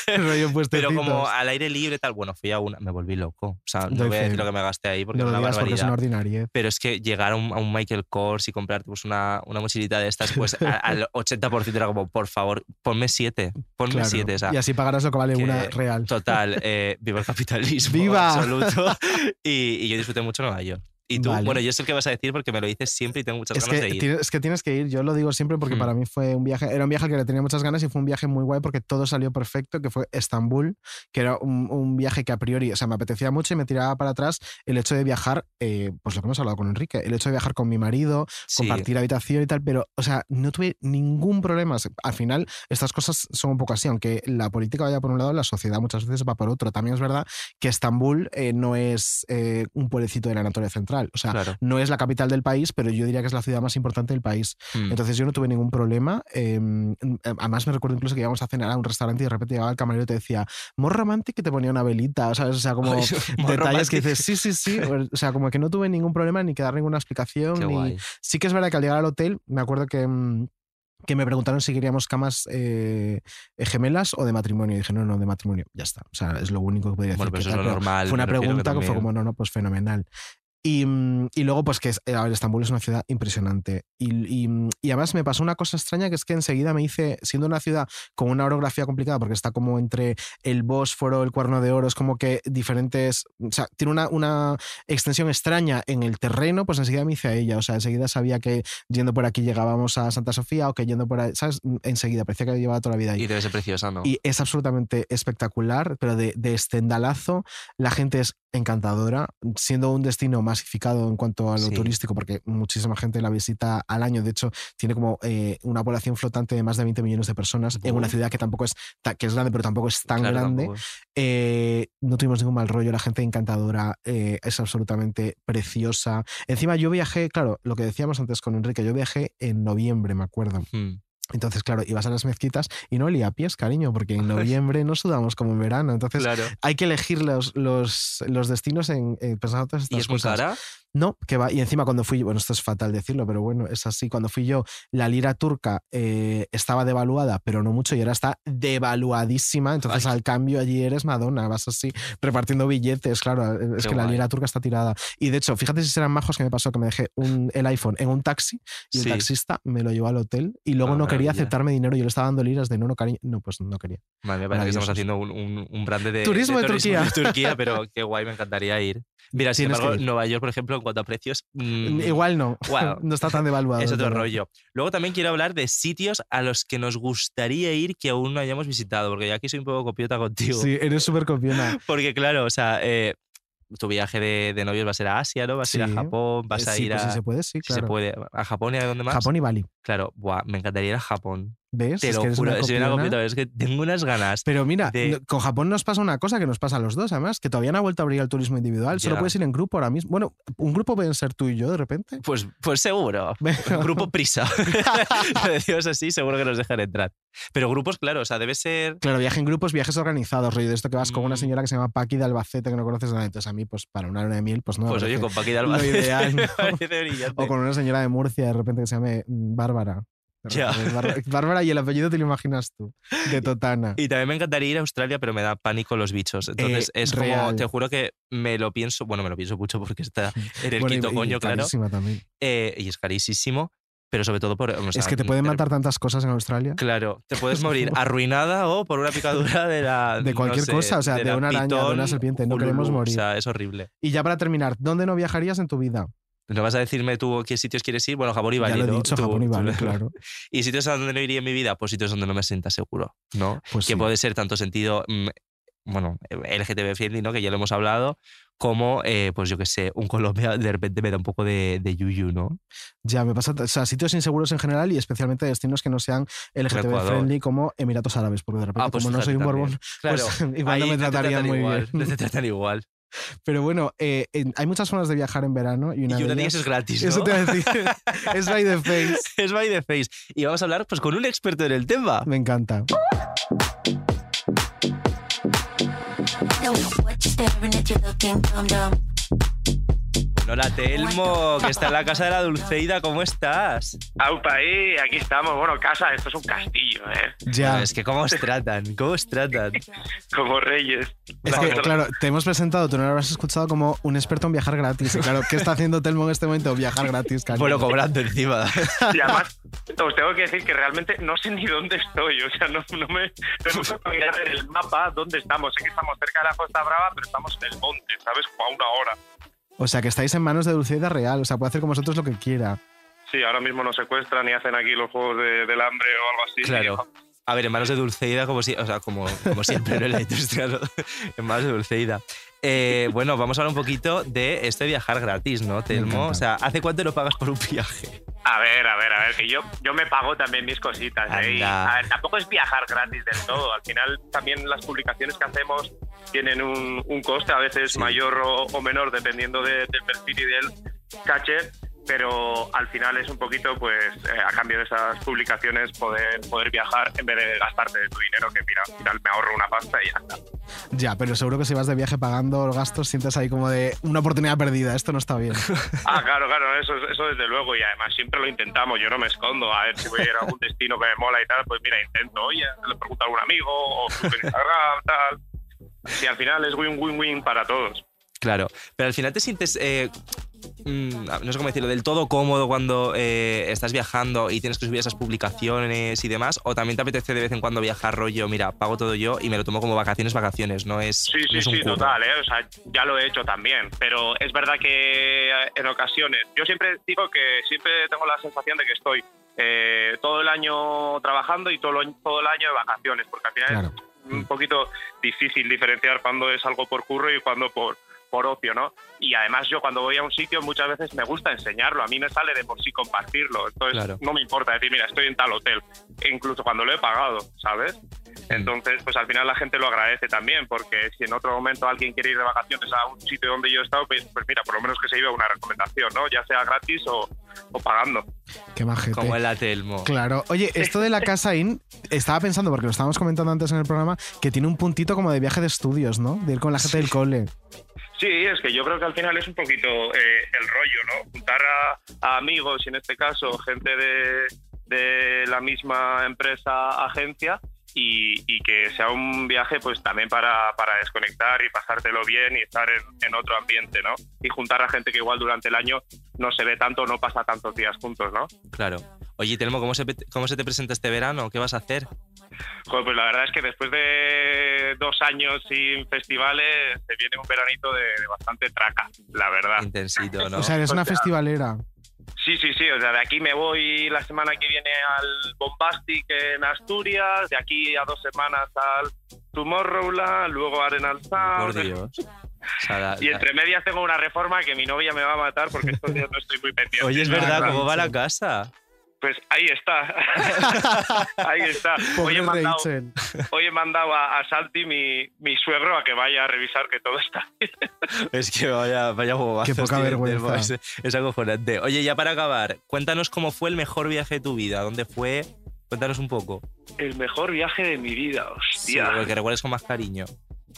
Rollo. Pero como al aire libre tal, bueno, fui a una, me volví loco. O sea, no Doy voy a decir fe. lo que me gasté ahí porque no es lo una porque es barbaridad. una ordinaria. Pero es que llegar a un, a un Michael Kors y comprarte pues, una, una mochilita de estas, pues a- al 80% era como, por favor, ponme siete, ponme Claro. siete. O sea, y así pagarás lo que vale que- una real. Total, eh, viva el capitalismo ¡Viva! absoluto. Y, y yo disfruté mucho Nueva York. Y tú, Vale. bueno, yo sé el que vas a decir porque me lo dices siempre y tengo muchas Es ganas que, de ir. es que tienes que ir, yo lo digo siempre porque Hmm. para mí fue un viaje, era un viaje al que le tenía muchas ganas y fue un viaje muy guay porque todo salió perfecto, que fue Estambul, que era un, un viaje que a priori, o sea, me apetecía mucho y me tiraba para atrás el hecho de viajar, eh, pues lo que hemos hablado con Enrique, el hecho de viajar con mi marido, Sí. compartir habitación y tal, pero, o sea, no tuve ningún problema. Al final, estas cosas son un poco así, aunque la política vaya por un lado, la sociedad muchas veces va por otro. También es verdad que Estambul eh, no es eh, un pueblecito de la Anatolia Central, o sea, Claro. no es la capital del país, pero yo diría que es la ciudad más importante del país. Mm. Entonces yo no tuve ningún problema. eh, además me recuerdo incluso que íbamos a cenar a un restaurante y de repente llegaba el camarero y te decía, more romantic que te ponía una velita, ¿sabes? O sea, como Ay, detalles que dices, sí, sí, sí. O sea, como que no tuve ningún problema ni que dar ninguna explicación. Ni... Sí que es verdad que al llegar al hotel, me acuerdo que... mm, que me preguntaron si queríamos camas eh, gemelas o de matrimonio. Y dije, no, no, de matrimonio. Ya está. O sea, es lo único que Bueno, decir. pero que es lo normal. fue una pregunta que, fue también- como, no, no, pues fenomenal. Y, mm, y luego, pues que es- a ver, Estambul es una ciudad impresionante. Y, y, mm, y además me pasó una cosa extraña que es que enseguida me hice, siendo una ciudad con una orografía complicada, porque está como entre el Bósforo, el Cuerno de Oro, es como que diferentes. O sea, tiene una, una extensión extraña en el terreno, pues enseguida me hice a ella. O sea, enseguida sabía que yendo por aquí llegábamos a Santa Sofía o que yendo por ahí, ¿sabes? Enseguida, parecía que llevaba toda la vida ahí. Y debe ser preciosa, ¿no? Y es absolutamente espectacular, pero de, de estendalazo. La gente es encantadora, siendo un destino masificado en cuanto a lo Sí. turístico, porque muchísima gente la visita al año. De hecho, tiene como eh, una población flotante de más de 20 millones de personas en una ciudad que tampoco es, que es grande, pero tampoco es tan Claro, grande. Eh, no tuvimos ningún mal rollo, la gente encantadora, eh, es absolutamente preciosa. Encima yo viajé, claro, lo que decíamos antes con Enrique, yo viajé en noviembre, me acuerdo. Mm. Entonces, claro, ibas a las mezquitas y no olía a pies, cariño, porque en noviembre no sudamos como en verano. Entonces, Claro. hay que elegir los, los, los destinos en, en pensando todas estas ¿Y es muy cara? No, que va. Y encima cuando fui, bueno, esto es fatal decirlo, pero bueno, es así. Cuando fui yo, la lira turca eh, estaba devaluada, pero no mucho, y ahora está devaluadísima. Entonces, Ay. al cambio, allí eres Madonna, vas así repartiendo billetes. Claro, es Qué que la lira turca está tirada. Y de hecho, fíjate si serán majos que me pasó que me dejé un- el iPhone en un taxi y el Sí. taxista me lo llevó al hotel y luego Ah, no quería maravilla. aceptarme dinero. Yo le estaba dando liras de no, no, cariño. No, pues no quería. Madre mía, parece que estamos haciendo un, un, un brand de, Turismo de Turquía. de Turquía, pero qué guay, me encantaría ir. Mira, sin embargo. Nueva York, por ejemplo, en cuanto a precios, mm, Igual no. Wow. no está tan devaluado. es otro rollo. Luego también quiero hablar de sitios a los que nos gustaría ir que aún no hayamos visitado, porque yo aquí soy un poco copiota contigo. Sí, eres súper copiona. Porque claro, o sea, eh, tu viaje de, de novios va a ser a Asia, ¿no? Vas a ir a Japón, vas Eh, a ir pues a... si se puede, sí, si claro. se puede. ¿A Japón y a dónde más? Japón y Bali. Claro, buah, me encantaría ir a Japón. ¿Ves? Te Es lo que juro, una copiona. es que tengo unas ganas. Pero mira, de- con Japón nos pasa una cosa que nos pasa a los dos, además, que todavía no ha vuelto a abrir el turismo individual. Solo Ya. puedes ir en grupo ahora mismo. Bueno, un grupo pueden ser tú y yo de repente. Pues, pues seguro. Grupo Prisa. Lo decimos así, seguro que nos dejan entrar. Pero grupos, claro, o sea, debe ser. Claro, viaje en grupos, viajes organizados, rollo de esto que vas con una Mm. señora que se llama Paqui de Albacete, que no conoces nada. Entonces a mí, pues para una luna de miel, pues no. Pues oye, con Paqui de lo Albacete. ideal, me ¿no? O con una señora de Murcia, de repente, que se llame mm, Bárbara. Ya. Bárbara- y el apellido te lo imaginas tú, de Totana. Y también me encantaría ir a Australia, pero me da pánico los bichos. Entonces Eh, es como, te juro que me lo pienso, bueno, me lo pienso mucho porque está en el Bueno, y- quinto y coño, claro. carísima también. eh, y es carísimo, pero sobre todo por. o sea, es que te pueden de- matar tantas cosas en Australia. Claro, te puedes morir arruinada o por una picadura de la. De no cualquier sé, cosa, o sea, de una araña, de pitón una serpiente, no queremos morir. O sea, es horrible. Y ya para terminar, ¿dónde no viajarías en tu vida? ¿No vas a decirme tú qué sitios quieres ir? Bueno, Japón y Bali, ya lo Japón y Bali, claro. ¿Y sitios a donde no iría en mi vida? Pues sitios donde no me sienta seguro, ¿no? Pues que sí. puede ser tanto sentido, mm, bueno, LGTB friendly, ¿no? Que ya lo hemos hablado, como, eh, pues yo que sé, un Colombia de repente me da un poco de, de yuyu, ¿no? Ya, me pasa, o sea, sitios inseguros en general y especialmente destinos que no sean LGTB friendly como Emiratos Árabes, porque de repente, Ah, pues como no soy un borbón. Claro, pues igual no me tratarían muy igual, bien. no te tratan igual. Pero bueno, eh, en- hay muchas formas de viajar en verano y una, y una de ellas ellas- es gratis, ¿no? Eso te iba a decir, es by the face. es by the face. Y vamos a hablar pues con un experto en el tema. Me encanta. Hola Telmo, que está en la casa de la Dulceida, ¿cómo estás? Aupa, ahí, aquí estamos. Bueno, casa, esto es un castillo, ¿eh? Ya. Es que cómo os tratan, cómo os tratan. Como reyes. Es que, claro, te hemos presentado, tú no lo habrás escuchado como un experto en viajar gratis. Y claro, ¿qué está haciendo Telmo en este momento? Viajar gratis, cariño. Bueno, cobrando encima. Y además, os tengo que decir que realmente no sé ni dónde estoy. O sea, no, no me, no me puedo mirar en el mapa dónde estamos. Sé que estamos cerca de la Costa Brava, pero estamos en el monte, ¿sabes? Como a una hora. O sea, que estáis en manos de Dulceida Real. O sea, puede hacer con vosotros lo que quiera. Sí, ahora mismo nos secuestran y hacen aquí los juegos de- del hambre o algo así. Claro. A ver, en manos de Dulceida, como, si, o sea, como, como siempre ¿no? en la industria, ¿no? en manos de Dulceida. Eh, bueno, vamos a hablar un poquito de este viajar gratis, ¿no, Telmo? O sea, ¿hace cuánto no pagas por un viaje? A ver, a ver, a ver, que yo, yo me pago también mis cositas. ¿eh? Y, a ver, tampoco es viajar gratis del todo. Al final, también las publicaciones que hacemos tienen un, un coste, a veces Sí. mayor o, o menor, dependiendo de- del perfil y del caché. Pero al final es un poquito, pues, eh, a cambio de esas publicaciones, poder, poder viajar en vez de gastarte de tu dinero, que mira, al final me ahorro una pasta y ya está. Ya, pero seguro que si vas de viaje pagando los gastos, sientes ahí como de una oportunidad perdida. Esto no está bien. Ah, claro, claro, eso, eso desde luego, y además siempre lo intentamos, yo no me escondo, a ver si voy a ir a algún destino que me mola y tal, pues mira, intento, oye, le pregunto a algún amigo, o Instagram, tal. Y al final es win-win-win para todos. Claro, pero al final te sientes, eh, no sé cómo decirlo, del todo cómodo cuando eh, estás viajando y tienes que subir esas publicaciones y demás, o también te apetece de vez en cuando viajar rollo, mira, pago todo yo y me lo tomo como vacaciones, vacaciones, no es, Sí, no sí, es un sí, curro. total, ¿eh? O sea, ya lo he hecho también, pero es verdad que eh, en ocasiones, yo siempre digo que siempre tengo la sensación de que estoy eh, todo el año trabajando y todo, lo- todo el año de vacaciones, porque al final Claro. es un poquito difícil diferenciar cuando es algo por curro y cuando por, por ocio, ¿no? Y además yo cuando voy a un sitio muchas veces me gusta enseñarlo, a mí me sale de por sí compartirlo, entonces Claro. no me importa decir, mira, estoy en tal hotel, e incluso cuando lo he pagado, ¿sabes? Entonces, pues al final la gente lo agradece también, porque si en otro momento alguien quiere ir de vacaciones a un sitio donde yo he estado, pues, pues mira, por lo menos que se lleve una recomendación, ¿no? Ya sea gratis o, o pagando. Qué majete. Como el Atelmo. Claro. Oye, esto de la casa IN, estaba pensando, porque lo estábamos comentando antes en el programa, que tiene un puntito como de viaje de estudios, ¿no? De ir con la gente del cole. Sí, es que yo creo que al final es un poquito eh, el rollo, ¿no? Juntar a, amigos y en este caso gente de, de la misma empresa, agencia, y, que sea un viaje pues también para, para desconectar y pasártelo bien y estar en, en otro ambiente, ¿no? Y juntar a gente que igual durante el año no se ve tanto, no pasa tantos días juntos, ¿no? Claro. Oye, Telmo, ¿cómo se, ¿cómo se te presenta este verano? ¿Qué vas a hacer? Joder, pues la verdad es que después de dos años sin festivales se viene un veranito de, de bastante traca, la verdad. Intensito, ¿no? O sea, eres una festivalera. Sí, sí, sí. O sea, de aquí me voy la semana que viene al Bombastic en Asturias, de aquí a dos semanas al Tomorrowland, luego a Arenal Por Sound. Dios. O sea, la- Y entre medias tengo una reforma que mi novia me va a matar porque estos días no estoy muy pendiente. Oye, es verdad. ¿cómo va la casa? Pues ahí está. ahí está. Hoy he mandado, hoy he mandado a, a Santi, mi, mi suegro, a que vaya a revisar que todo está bien. Es que vaya, vaya bobazos, Qué poca tío, vergüenza. Es, es acojonante. Oye, ya para acabar, cuéntanos cómo fue el mejor viaje de tu vida. ¿Dónde fue? Cuéntanos un poco. El mejor viaje de mi vida, Sí, hostia. lo que recuerdes con más cariño.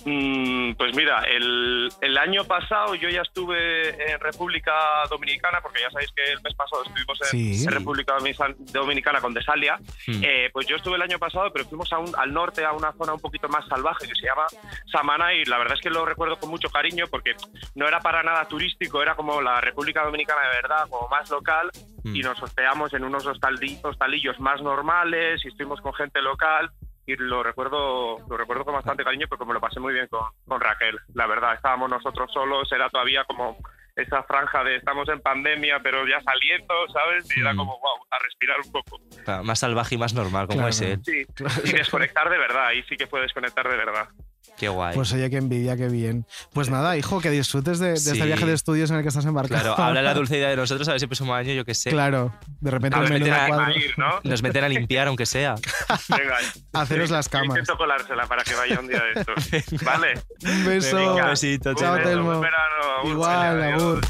Mm, pues mira, el, el año pasado yo ya estuve en República Dominicana, porque ya sabéis que el mes pasado estuvimos en, Sí. en República Dominican- Dominicana con Desalia. Hmm. Eh, pues yo estuve el año pasado, pero fuimos a un- al norte, a una zona un poquito más salvaje que se llama Samana y la verdad es que lo recuerdo con mucho cariño porque no era para nada turístico, era como la República Dominicana de verdad, como más local Hmm. y nos hospedamos en unos hostalillos más normales y estuvimos con gente local y lo recuerdo lo recuerdo con bastante cariño porque me lo pasé muy bien con, con Raquel, la verdad, estábamos nosotros solos, era todavía como esa franja de estamos en pandemia pero ya saliendo, ¿sabes? Y era Mm. como, wow, a respirar un poco. Claro, Más salvaje y más normal, como Claro. es él. Sí, y desconectar de verdad, ahí sí que puedes desconectar de verdad. Qué guay. Pues oye, qué envidia, qué bien. Pues nada, hijo, que disfrutes de, de Sí. este viaje de estudios en el que estás embarcado. claro, habla la dulce idea de nosotros, a ver si el próximo año, yo qué sé. Claro, de repente anima cuadro. a ir, ¿no? Nos meten a limpiar, aunque sea. Venga, Haceros las camas. Intento colársela para que vaya un día de estos. Vale. Un beso. Venga, un besito, Chao, Telmo. Igual, adiós.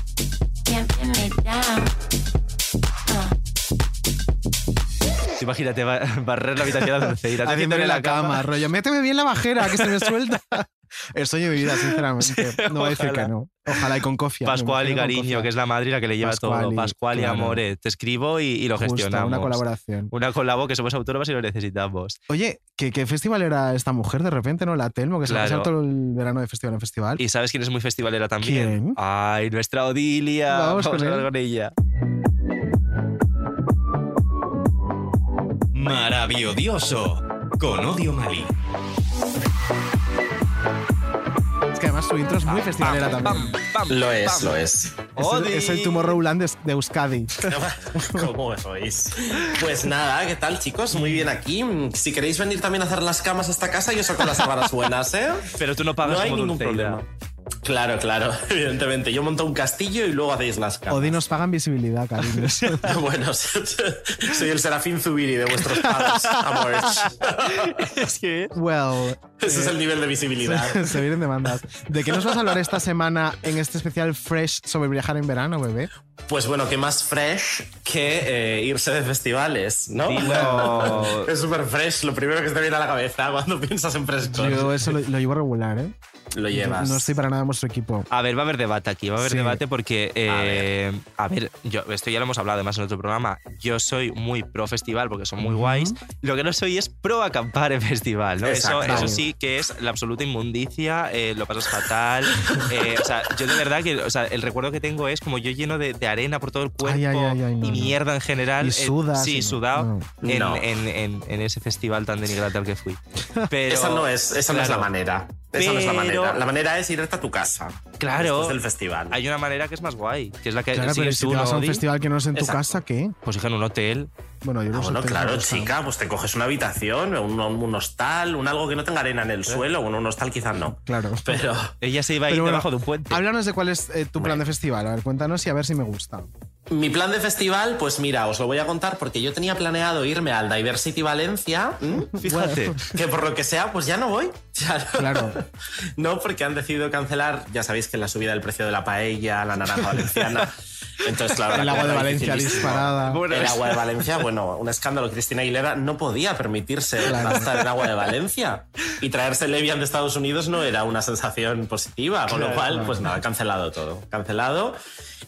Imagínate, ba- barrer la habitación a dulce idea. Haciéndole la cama, rollo. Méteme bien la bajera, que se me suelta. El sueño de mi vida, sinceramente. Sí, no voy a decir ojalá. que no. Ojalá y con cofia. Pascual y cariño, que es la madre la que le lleva todo. Pascual y claro. Amore. Te escribo y, y lo Justo, gestionamos. una colaboración. Una colabo que somos autónomos y lo necesitamos. Oye, ¿qué, ¿qué festival era esta mujer de repente, no? La Telmo, que se Claro. ha pasado todo el verano de festival en festival. ¿Y sabes quién es muy festivalera también? ¿Quién? Ay, nuestra Odilia. Vamos con a hablar él. con ella. Maravilloso con Odio Malí. Es que además su intro es muy festivalera también. Lo es, lo es. Es el, es el Tomorrowland de, de Euskadi. ¿Cómo sois? Pues nada, ¿qué tal, chicos? Muy bien aquí. Si queréis venir también a hacer las camas a esta casa, yo saco las sábanas buenas, ¿eh? Pero tú no pagas No hay como ningún problema. Claro, claro, evidentemente. Yo monto un castillo y luego hacéis las camas. Odi nos pagan visibilidad, cariños. Bueno, soy el serafín Zubiri de vuestros padres, amores. Es que... well, Ese es el nivel de visibilidad. se, se vienen demandas. ¿De qué nos vas a hablar esta semana en este especial Fresh sobre viajar en verano, bebé? Pues bueno, qué más fresh que eh, irse de festivales, ¿no? Dilo. Es súper fresh, lo primero que se te viene a la cabeza cuando piensas en fresh. Yo eso lo, lo llevo regular, ¿eh? Lo llevas. No estoy para nada en vuestro equipo. A ver, va a haber debate aquí, va a haber Sí. debate porque, eh, a, ver. yo, esto ya lo hemos hablado además en otro programa, yo soy muy pro festival porque son muy Ujú. guays, lo que no soy es pro acampar en festival, ¿no? Eso, eso sí que es la absoluta inmundicia, eh, lo pasas fatal, eh, o sea, yo de verdad que, o sea, el recuerdo que tengo es como yo lleno de, de arena por todo el cuerpo Ay, ay, ay, ay, no, y no. mierda en general. Y eh, sudas sí, y no, sudado. no. En, No. en- en- en ese festival tan denigrante al que fui. Pero, esa no es, esa no es la claro, manera. Esa no es la Pero- manera. La manera es irte a tu casa. Claro. Después del festival. Hay una manera que es más guay, que es la que Claro, pero si tú, te vas ¿no, a un festival que no es en tu casa, ¿qué? Pues hija, en un hotel. Bueno, yo Ah, bueno, claro, chica, pues te coges una habitación, un, un hostal, un algo que no tenga arena en el suelo. Bueno, un hostal quizás no. Claro. Pero Ella se iba a ir Pero bueno, debajo de un puente. Háblanos de cuál es eh, tu plan de festival. A ver, cuéntanos y a ver si me gusta. Mi plan de festival, pues mira, os lo voy a contar porque yo tenía planeado irme al Diversity Valencia. Fíjate. que por lo que sea, pues ya no voy. Ya no. Claro. No, porque han decidido cancelar, ya sabéis que la subida del precio de la paella, la naranja valenciana, Entonces, claro, El agua de Valencia disparada. el agua de Valencia, bueno, un escándalo. Cristina Aguilera no podía permitirse Claro. gastar en agua de Valencia. Y traerse el Evian de Estados Unidos no era una sensación positiva. Con lo Claro, cual, claro. pues nada, cancelado todo. Cancelado.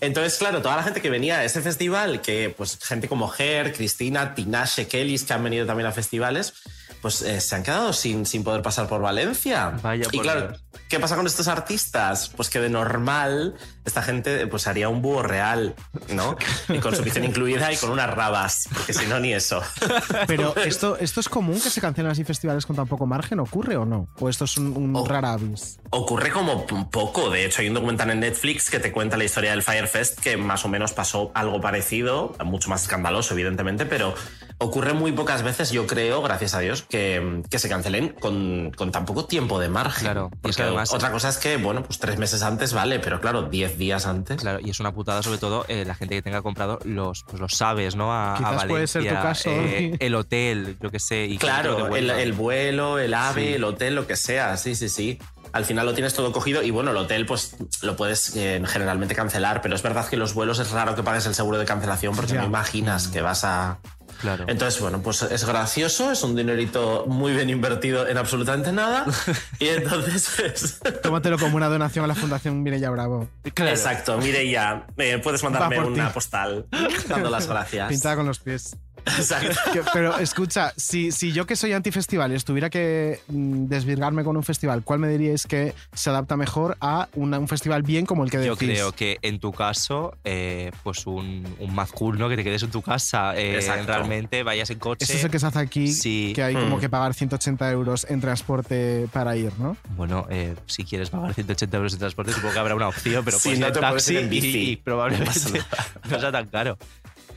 Entonces, claro, toda la gente que venía a ese festival, que pues gente como Ger, Cristina, Tinashe, Kellys, que han venido también a festivales, pues eh, se han quedado sin, sin poder pasar por Valencia. Vaya y por claro, Dios. ¿qué pasa con estos artistas? Pues que de normal esta gente pues haría un búho real, ¿no? Y con su piscina incluida y con unas rabas, porque si no, ni eso. Pero esto, esto es común que se cancelen así festivales con tan poco margen, ¿ocurre o no? ¿O esto es un, un Oh. rara avis? Ocurre como un poco, de hecho hay un documental en Netflix que te cuenta la historia del Firefest que más o menos pasó algo parecido, mucho más escandaloso evidentemente, pero ocurre muy pocas veces, yo creo, gracias a Dios, que, que se cancelen con, con tan poco tiempo de margen. Claro, Porque que además- otra cosa es que, bueno, pues tres meses antes vale, pero claro, diez días antes. Claro, y es una putada, sobre todo, eh, la gente que tenga comprado los, pues los sabes, ¿no? A, a Quizás Valencia, puede ser tu caso. eh, el hotel, yo qué sé. Y Claro, el, vuelo, el ave, Sí. el hotel, lo que sea, sí, sí, sí. Al final lo tienes todo cogido y bueno, el hotel pues lo puedes eh, generalmente cancelar, pero es verdad que los vuelos es raro que pagues el seguro de cancelación porque Ya. no imaginas que vas a... Claro. Entonces, bueno, pues es gracioso, es un dinerito muy bien invertido en absolutamente nada y entonces... pues, Tómatelo como una donación a la Fundación Mireia Bravo. Claro. Exacto, Mireia, eh, puedes mandarme una ti. postal dando las gracias. Pintada con los pies. Exacto. Pero escucha, si, si yo que soy antifestivales tuviera que mm, desvirgarme con un festival, ¿cuál me diríais que se adapta mejor a una- un festival bien como el que Yo decís? creo que en tu caso, eh, pues un, un Mad Cool, ¿no? Que te quedes en tu casa, eh, realmente vayas en coche. Este es el que se hace aquí, Sí. que hay como Mm. que pagar 180 euros en transporte para ir, ¿no? Bueno, eh, si quieres pagar 180 euros en transporte, supongo que habrá una opción, pero Sí, pues no puedes taxi ir en bici. y, probablemente no sea tan caro.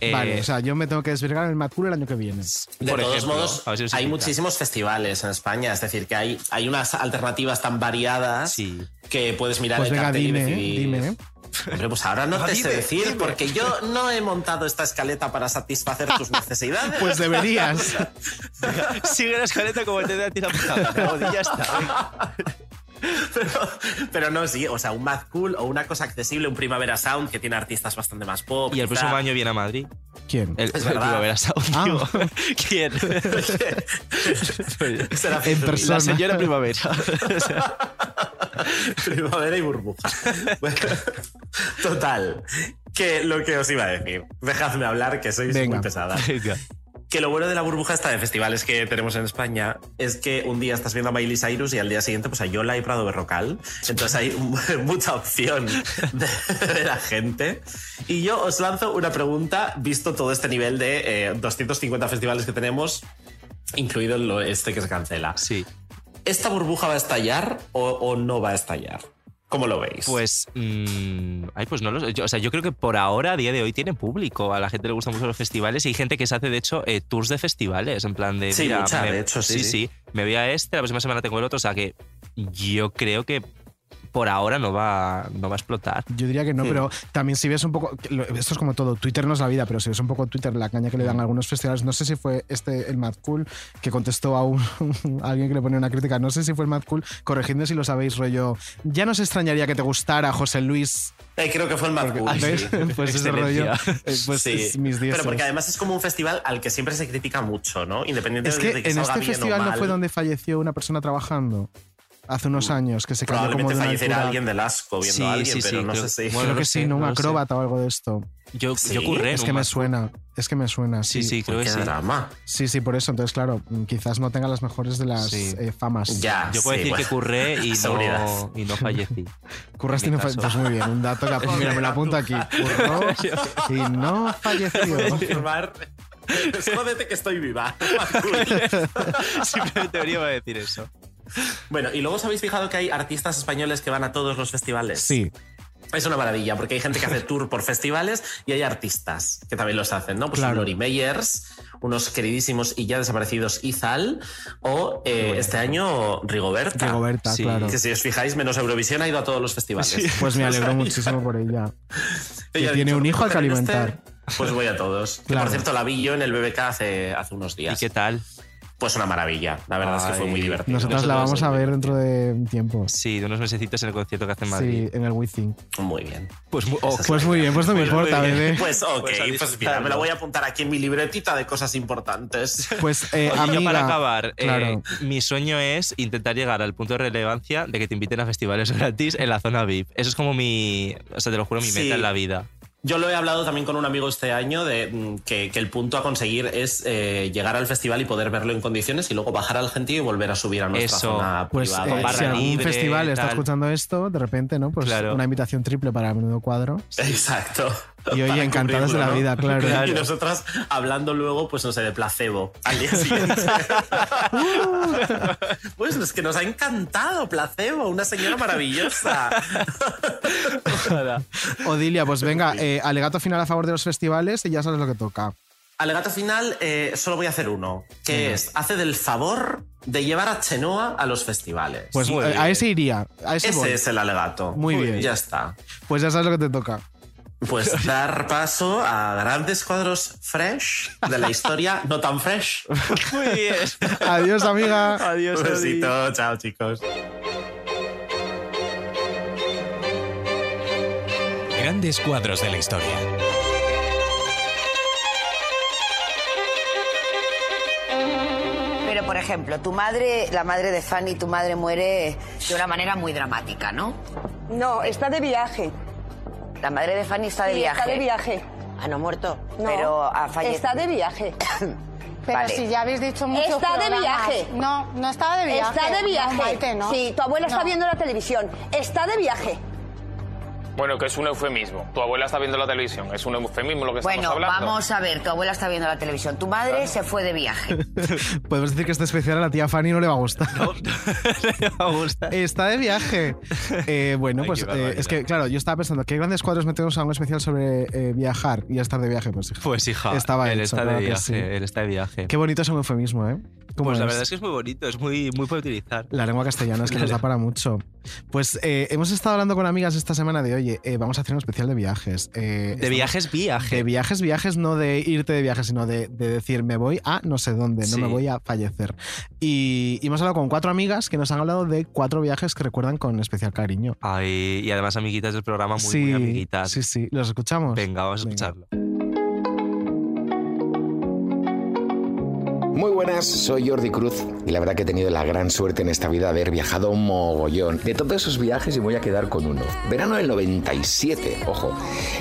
Eh, Vale, o sea, yo me tengo que desvirgar en el Mad Cool el año que viene. De Por todos ejemplo, modos, a si hay muchísimos festivales en España, es decir, que hay, hay unas alternativas tan variadas Sí. que puedes mirar Pues el venga, cartel dime, y ¿eh? decidir. dime. ¿eh? Hombre, pues ahora no Ah, te dime, sé decir, dime. porque yo no he montado esta escaleta para satisfacer tus necesidades. Pues deberías. Sigue la escaleta como te da tirar por la ya está. pero, pero no, sí, o sea, un Mad Cool o una cosa accesible, un Primavera Sound que tiene artistas bastante más pop. Y el próximo año viene a Madrid. ¿Quién? El, Es el verdad. Primavera Sound, Ah. digo. ¿Quién? Será En persona. La señora Primavera. Primavera y burbuja. Bueno, total. Que lo que os iba a decir. Dejadme hablar, que sois Venga. muy pesada. Que lo bueno de la burbuja esta de festivales que tenemos en España es que un día estás viendo a Miley Cyrus y al día siguiente pues a Yola y Prado Berrocal. Entonces hay mucha opción de, de la gente. Y yo os lanzo una pregunta, visto todo este nivel de eh, 250 festivales que tenemos, incluido este que se cancela. Sí. ¿Esta burbuja va a estallar o, o no va a estallar? ¿Cómo lo veis? Pues. mm, ay, pues no lo sé. Yo- o sea, yo creo que por ahora, a día de hoy, tiene público. A la gente le gustan mucho los festivales y hay gente que se hace, de hecho, eh, tours de festivales. En plan de. Sí, mira, mucha, me- de hecho, sí, sí, sí. Me voy a este, la próxima semana tengo el otro. O sea que yo creo que por ahora no va, no va a explotar. Yo diría que no, pero también si ves un poco, esto es como todo, Twitter no es la vida, pero si ves un poco Twitter, la caña que le dan a algunos festivales, no sé si fue este, el Mad Cool, que contestó a, un, a alguien que le ponía una crítica, no sé si fue el Mad Cool, corregidme si lo sabéis, rollo, ya nos extrañaría que te gustara José Luis, Eh, creo que fue el Mad Cool, pues ese rollo, eh, pues Sí. es mis Pero porque además es como un festival al que siempre se critica mucho, ¿no? Es Independientemente que de que en salga este bien o festival no fue donde falleció una persona trabajando hace unos años, que se cayó como de una altura. alguien del asco viendo Sí, a alguien, sí, pero sí, no creo- sé si... bueno, Creo no que sé, sí, ¿no? Un no lo sé. acróbata o algo de esto. Yo, ¿Sí? yo curré. Es que me suena, es que me suena. Sí, sí, creo que sí. drama. Sí, sí, por eso. Entonces, claro, quizás no tenga las mejores de las Sí. eh, famas. Ya, Yo puedo sí, decir bueno. que curré y no, y no fallecí. Curraste y no. Pues muy bien, un dato que mira, me lo apunto aquí. Curró y no falleció. Confirmar. Jódete que estoy viva. Simplemente venía a decir eso. Bueno, y luego os habéis fijado que hay artistas españoles que van a todos los festivales. Sí, Es una maravilla, porque hay gente que hace tour por festivales y hay artistas que también los hacen, ¿no? Pues Claro. Lori Meyers, unos queridísimos y ya desaparecidos Izal, o eh, este año Rigoberta. Rigoberta, Sí. claro. Que si os fijáis, menos Eurovisión ha ido a todos los festivales. Pues me alegro muchísimo por ella. Ella que tiene dicho, un hijo al que "Coger este, alimentar". Pues voy a todos. Que. Por cierto, la vi yo en el BBK hace, hace unos ¿Y días. qué tal? Pues una maravilla. La verdad es que fue muy divertido. Nosotros la vamos a ver dentro de un tiempo. Sí, de unos mesecitos en el concierto que hace en Madrid. Sí, en el WeThink. Muy bien. Pues, oh, Pues muy bien, pues no me Pues importa, bien. bebé. Pues ok, Pues pues, mira, me lo voy a apuntar aquí en mi libretita de cosas importantes. Pues, eh, Oye, yo amiga, para acabar, eh, claro. mi sueño es intentar llegar al punto de relevancia de que te inviten a festivales gratis en la zona VIP. Eso es como mi, o sea, te lo juro, mi Sí. meta en la vida. Yo lo he hablado también con un amigo este año de mm, que, que el punto a conseguir es eh, llegar al festival y poder verlo en condiciones y luego bajar al gentío y volver a subir a nuestra Eso. zona Pues privada. eh, si algún libre, festival está tal. escuchando esto, de repente, ¿no? Pues Claro. una invitación triple para el menudo cuadro. Exacto. Y oye, encantados de la vida, claro. Y nosotras hablando luego, pues no sé, de placebo al día siguiente. pues es que nos ha encantado placebo, una señora maravillosa. Odilia, pues venga, eh, alegato final a favor de los festivales y ya sabes lo que toca. Alegato final, eh, solo voy a hacer uno, que es, hace del favor de llevar a Chenoa a los festivales. Pues eh, a ese iría. A ese, es el alegato. Muy bien. Ya está. Pues ya sabes lo que te toca. Pues dar paso a grandes cuadros fresh de la historia no tan fresh. Muy bien. Adiós, amiga. Adiós, Un besito, chao chicos. Grandes cuadros de la historia. Pero, por ejemplo, tu madre, la madre de Fanny, tu madre muere de una manera muy dramática, ¿no? No, está de viaje. La madre de Fanny está de Sí, viaje. Está de viaje. Ah, no ha muerto. No, Pero ha fallecido. Está de viaje. Pero Vale. si ya habéis dicho mucho Está de viaje. No, no estaba de viaje. Está de viaje. No, Maite, no. Sí, tu abuela está viendo la televisión. Está de viaje. Bueno, que es un eufemismo. Tu abuela está viendo la televisión. Es un eufemismo lo que estamos Bueno, hablando. vamos a ver, tu abuela está viendo la televisión. Tu madre se fue de viaje. Podemos decir que este especial a la tía Fanny no le va a gustar. Me gusta. Está de viaje. Eh, bueno, Ay, pues eh, es que, claro, yo estaba pensando, ¿qué grandes cuadros metemos a un especial sobre eh, viajar y estar de viaje? Pues, hija, Pues hija, Estaba él hecho, está de viaje, sí. él está de viaje. Qué bonito es un eufemismo, ¿eh? ¿Cómo Pues la verdad es que es muy bonito, es muy, muy para utilizar. La lengua castellana es que nos da para mucho. Pues eh, hemos estado hablando con amigas esta semana de, oye, eh, vamos a hacer un especial de viajes. Eh, De estamos- viajes, viaje. De viajes, viajes, no de irte de viaje, sino de, de decir, me voy a no sé dónde, no me voy a fallecer. Y, y hemos hablado con cuatro amigas que nos han hablado de cuatro viajes que recuerdan con especial cariño. Ay, y además amiguitas del programa, muy, sí, muy amiguitas. sí, sí. ¿Los escuchamos? Venga, vamos a Venga. escucharlo. Muy buenas, soy Jordi Cruz y la verdad que he tenido la gran suerte en esta vida de haber viajado un mogollón. De todos esos viajes y voy a quedar con uno. Verano del 97, ojo.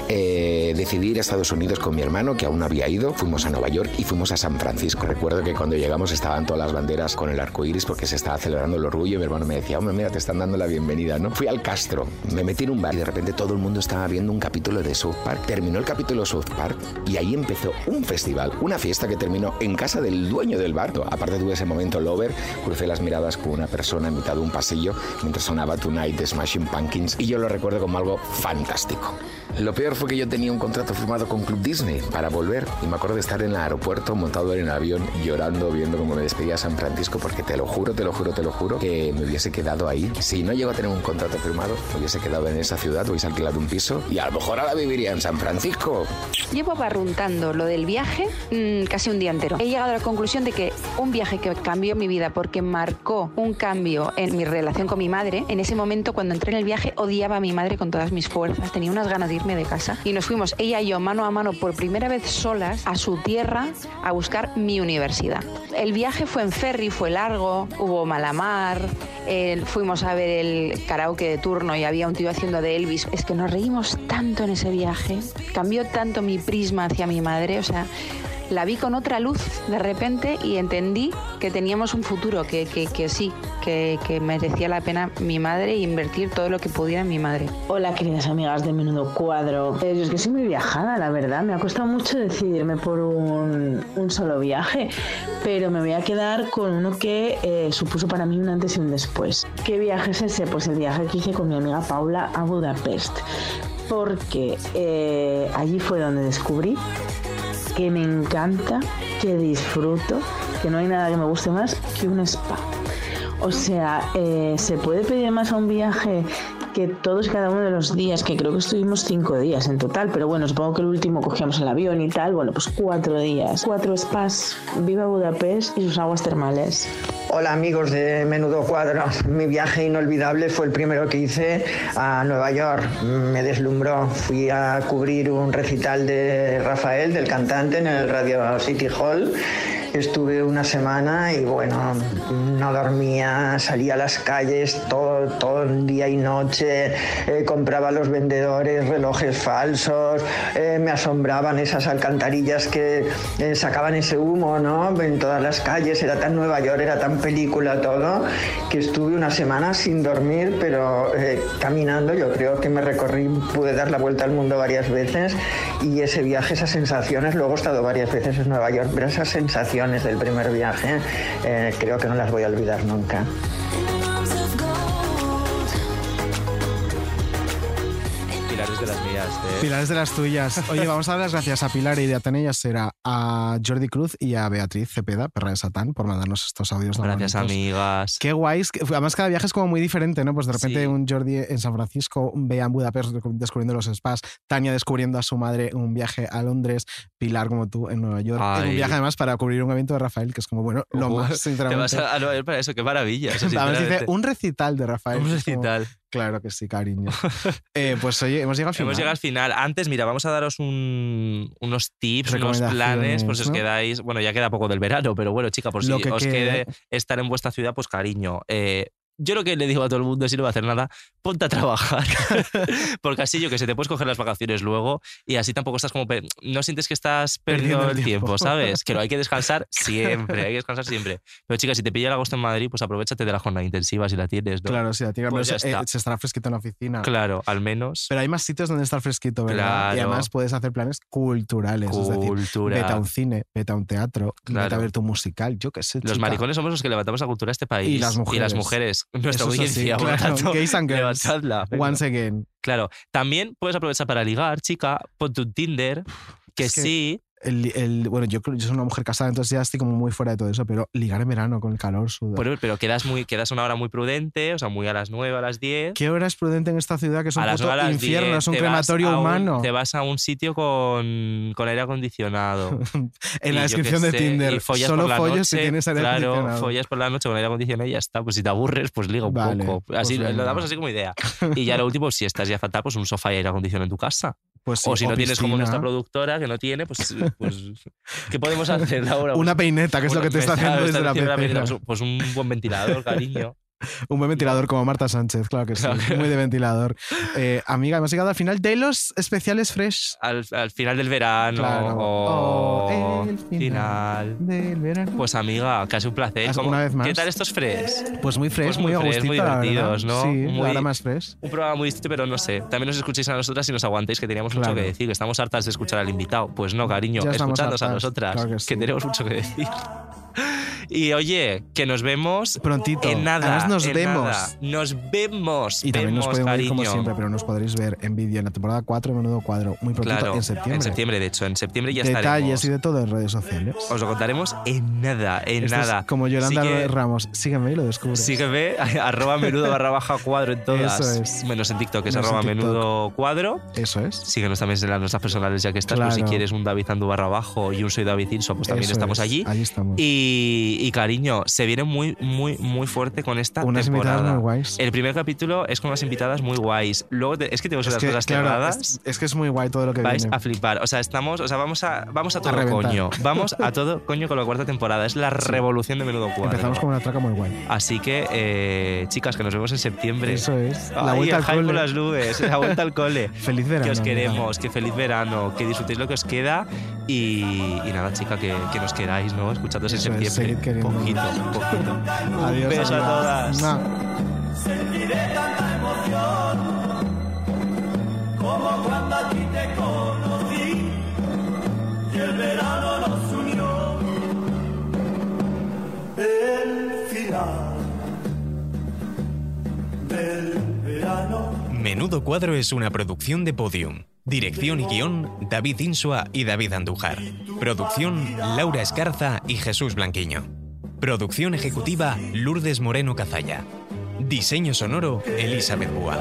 Eh, decidí ir a Estados Unidos con mi hermano que aún no había ido. Fuimos a Nueva York y fuimos a San Francisco. Recuerdo que cuando llegamos estaban todas las banderas con el arco iris porque se estaba celebrando el orgullo y mi hermano me decía, hombre, mira, te están dando la bienvenida, ¿no? Fui al Castro, me metí en un bar y de repente todo el mundo estaba viendo un capítulo de South Park. Terminó el capítulo South Park y ahí empezó un festival, una fiesta que terminó en casa del dueño del bar. Aparte tuve ese momento lover, crucé las miradas con una persona en mitad de un pasillo mientras sonaba Tonight de Smashing Pumpkins y yo lo recuerdo como algo fantástico. Lo peor fue que yo tenía un contrato firmado con Club Disney para volver y me acuerdo de estar en el aeropuerto montado en el avión llorando viendo cómo me despedía a San Francisco porque te lo juro, te lo juro, te lo juro que me hubiese quedado ahí. Si no llego a tener un contrato firmado, me hubiese quedado en esa ciudad, hubiese alquilado un piso y a lo mejor ahora viviría en San Francisco. Llevo barruntando lo del viaje mm, casi un día entero. He llegado a la conclusión de que un viaje que cambió mi vida porque marcó un cambio en mi relación con mi madre, en ese momento cuando entré en el viaje odiaba a mi madre con todas mis fuerzas, tenía unas ganas de irme de casa y nos fuimos ella y yo mano a mano por primera vez solas a su tierra a buscar mi universidad. El viaje fue en ferry, fue largo, hubo malamar, eh, fuimos a ver el karaoke de turno y había un tío haciendo de Elvis. Es que nos reímos tanto en ese viaje, cambió tanto mi prisma hacia mi madre, o sea, la vi con otra luz de repente y entendí que teníamos un futuro, que, que, que sí, que, que merecía la pena mi madre e invertir todo lo que pudiera en mi madre. Hola queridas amigas de Menudo Cuadro. Eh, yo es que soy muy viajada, la verdad. Me ha costado mucho decidirme por un, un solo viaje, pero me voy a quedar con uno que eh, supuso para mí un antes y un después. ¿Qué viaje es ese? Pues el viaje que hice con mi amiga Paula a Budapest. Porque eh, allí fue donde descubrí que me encanta, que disfruto, que no hay nada que me guste más que un spa. O sea, eh, ¿se puede pedir más a un viaje que todos cada uno de los días, que creo que estuvimos cinco días en total, pero bueno, supongo que el último cogíamos el avión y tal, bueno, pues cuatro días. Cuatro spas, viva Budapest y sus aguas termales. Hola amigos de Menudo Cuadro. Mi viaje inolvidable fue el primero que hice a Nueva York. Me deslumbró. Fui a cubrir un recital de Rafael, del cantante, en el Radio City Hall. Estuve una semana y bueno, no dormía, salía a las calles todo, todo día y noche, eh, compraba a los vendedores relojes falsos, eh, me asombraban esas alcantarillas que eh, sacaban ese humo, ¿no? En todas las calles, era tan Nueva York, era tan película todo, que estuve una semana sin dormir, pero caminando, yo creo que me recorrí, pude dar la vuelta al mundo varias veces y ese viaje, esas sensaciones, luego he estado varias veces en Nueva York, pero esas sensaciones del primer viaje eh, creo que no las voy a olvidar nunca. Mías. ¿eh? Pilar es de las tuyas. Oye, vamos a dar las gracias a Pilar y de Atenea será a Jordi Cruz y a Beatriz Cepeda, perra de Satán, por mandarnos estos audios. Gracias, bonitos. amigas. Qué guays. Además, cada viaje es como muy diferente, ¿no? Pues de repente un Jordi en San Francisco, un Bea en Budapest descubriendo los spas, Tania descubriendo a su madre un viaje a Londres, Pilar como tú en Nueva York. Ay. Un viaje además para cubrir un evento de Rafael, que es como, bueno, lo más, Te sinceramente. vas a, Nueva York para eso, qué maravilla. eso, Además dice sinceramente. un recital de Rafael. Un como, recital. Claro que sí, cariño. Eh, pues oye, hemos llegado al final. Hemos llegado al final. Antes, mira, vamos a daros un- unos tips, unos planes, por si os ¿no? quedáis. Bueno, ya queda poco del verano, pero bueno, chica, por si que os quede. quede estar en vuestra ciudad, pues cariño. eh, yo lo que le digo a todo el mundo, si no va a hacer nada, ponte a trabajar. Porque así yo que se te puedes coger las vacaciones luego y así tampoco estás como. No sientes que estás perdiendo Perdiendo el tiempo, tiempo. ¿sabes? Que lo hay que descansar siempre, hay que descansar siempre. Pero chicas, si te pilla el agosto en Madrid, pues aprovechate de la jornada intensiva si la tienes, ¿no? Claro, sí, a ti al Pues eh, se estará fresquito en la oficina. Claro, al menos. Pero hay más sitios donde estar fresquito, ¿verdad? Y además puedes hacer planes culturales. Es decir, Cultura. vete a un cine, vete a un teatro, vete Claro. a ver tu musical, yo qué sé. Los maricones somos los que levantamos la cultura de este país. Y las mujeres. mujeres, nuestra Eso es así, audiencia. lo claro, tanto, gays and girls. Once again. Claro. También puedes aprovechar para ligar, chica. Ponte un Tinder. Que, Es que sí. El, el- bueno, yo, yo soy una mujer casada, entonces ya estoy como muy fuera de todo eso, pero ligar en verano con el calor, sudor. Pero, pero quedas, muy, quedas una hora muy prudente, o sea, muy a las 9, a las 10. ¿Qué hora es prudente en esta ciudad que es un a puto 9 a las infierno, 10, es un crematorio un- humano? te vas a un sitio con, con aire acondicionado. En Y la descripción de sé, Tinder, follas solo folles si tienes aire Claro, acondicionado. follas por la noche con aire acondicionado y ya está. Pues si te aburres, pues liga un Vale, poco. Así pues lo damos así como idea. Y ya lo último, si estás ya fatal, pues un sofá y aire acondicionado en tu casa. Pues sí, o si o no tienes como nuestra productora, que no tiene, pues, pues ¿qué podemos hacer ahora? Una peineta, que es lo que te está haciendo desde la pecera. pecera. Pues un buen ventilador, cariño. Un buen ventilador como Marta Sánchez, claro que sí. Claro. Muy de ventilador. Eh, amiga, hemos llegado al final de los especiales fresh. Al, al final del verano. Claro. Oh, el final. Del verano. Pues amiga, casi un placer. Has- ¿Cómo- una vez más. ¿Qué tal estos fresh? Pues muy fresh, Pues muy, fresh, muy verdad. divertidos, ¿no? Sí, Muy- ahora más fresh. Un programa muy distinto, pero no sé. También nos escucháis a nosotras y nos aguantáis, que teníamos mucho que decir, que estamos hartas de escuchar al invitado. Pues no, cariño, escuchadnos a nosotras, claro que tenemos mucho que decir. Y oye, que nos vemos Prontito. en nada. Además nos en vemos. nada. Nos vemos. Y también nos pueden ver como siempre, pero nos podréis ver en vídeo en la temporada 4 de Menudo Cuadro, muy prontito, Claro, en septiembre. En septiembre, de hecho, en septiembre ya Detalles estaremos. y de todo en redes sociales. Os lo contaremos en nada, en Esto es nada. como Yolanda Así que- Ramos. Sígueme y lo descubres. Sígueme, arroba menudo barra baja cuadro en todas. Eso es. Menos en TikTok, que es Menos en arroba menudo cuadro. Eso es. Síguenos también en las nuestras personales ya que estás. Pues si Claro. quieres un David Andu barra abajo y un soy David Inso, pues también Eso estamos es. allí. Allí estamos. Y, y, cariño, se viene muy, muy, muy fuerte con esta Unas temporada. invitadas muy guays. El primer capítulo es con unas invitadas muy guays. Luego te- es que tenemos Es unas que, cosas claro, cerradas. es, es que es muy guay todo lo que Vais viene. a flipar. O sea, estamos, o sea, vamos a, vamos a todo coño. Vamos a todo coño con la cuarta temporada. Es la revolución de menudo cuadro. Empezamos con una traca muy guay. Así que, eh, chicas, que nos vemos en septiembre. Eso es. La Ay, vuelta el al cole. las nubes, la vuelta al cole. Feliz verano. Que os queremos, que feliz verano, que disfrutéis lo que os queda y, y nada, chica, que, que nos queráis, ¿no? Escuchándoos en Es, septiembre. queriéndonos. poquito, poquito. Adiós, Un beso a todas. Mua. Sentiré tanta emoción como cuando a ti te conocí y el verano nos unió. El final del verano. Menudo Cuadro es una producción de Podium. Dirección y guion, David Insua y David Andújar. Producción, Laura Escarza y Jesús Blanquiño. Producción ejecutiva, Lourdes Moreno Cazalla. Diseño sonoro, Elizabeth Búa.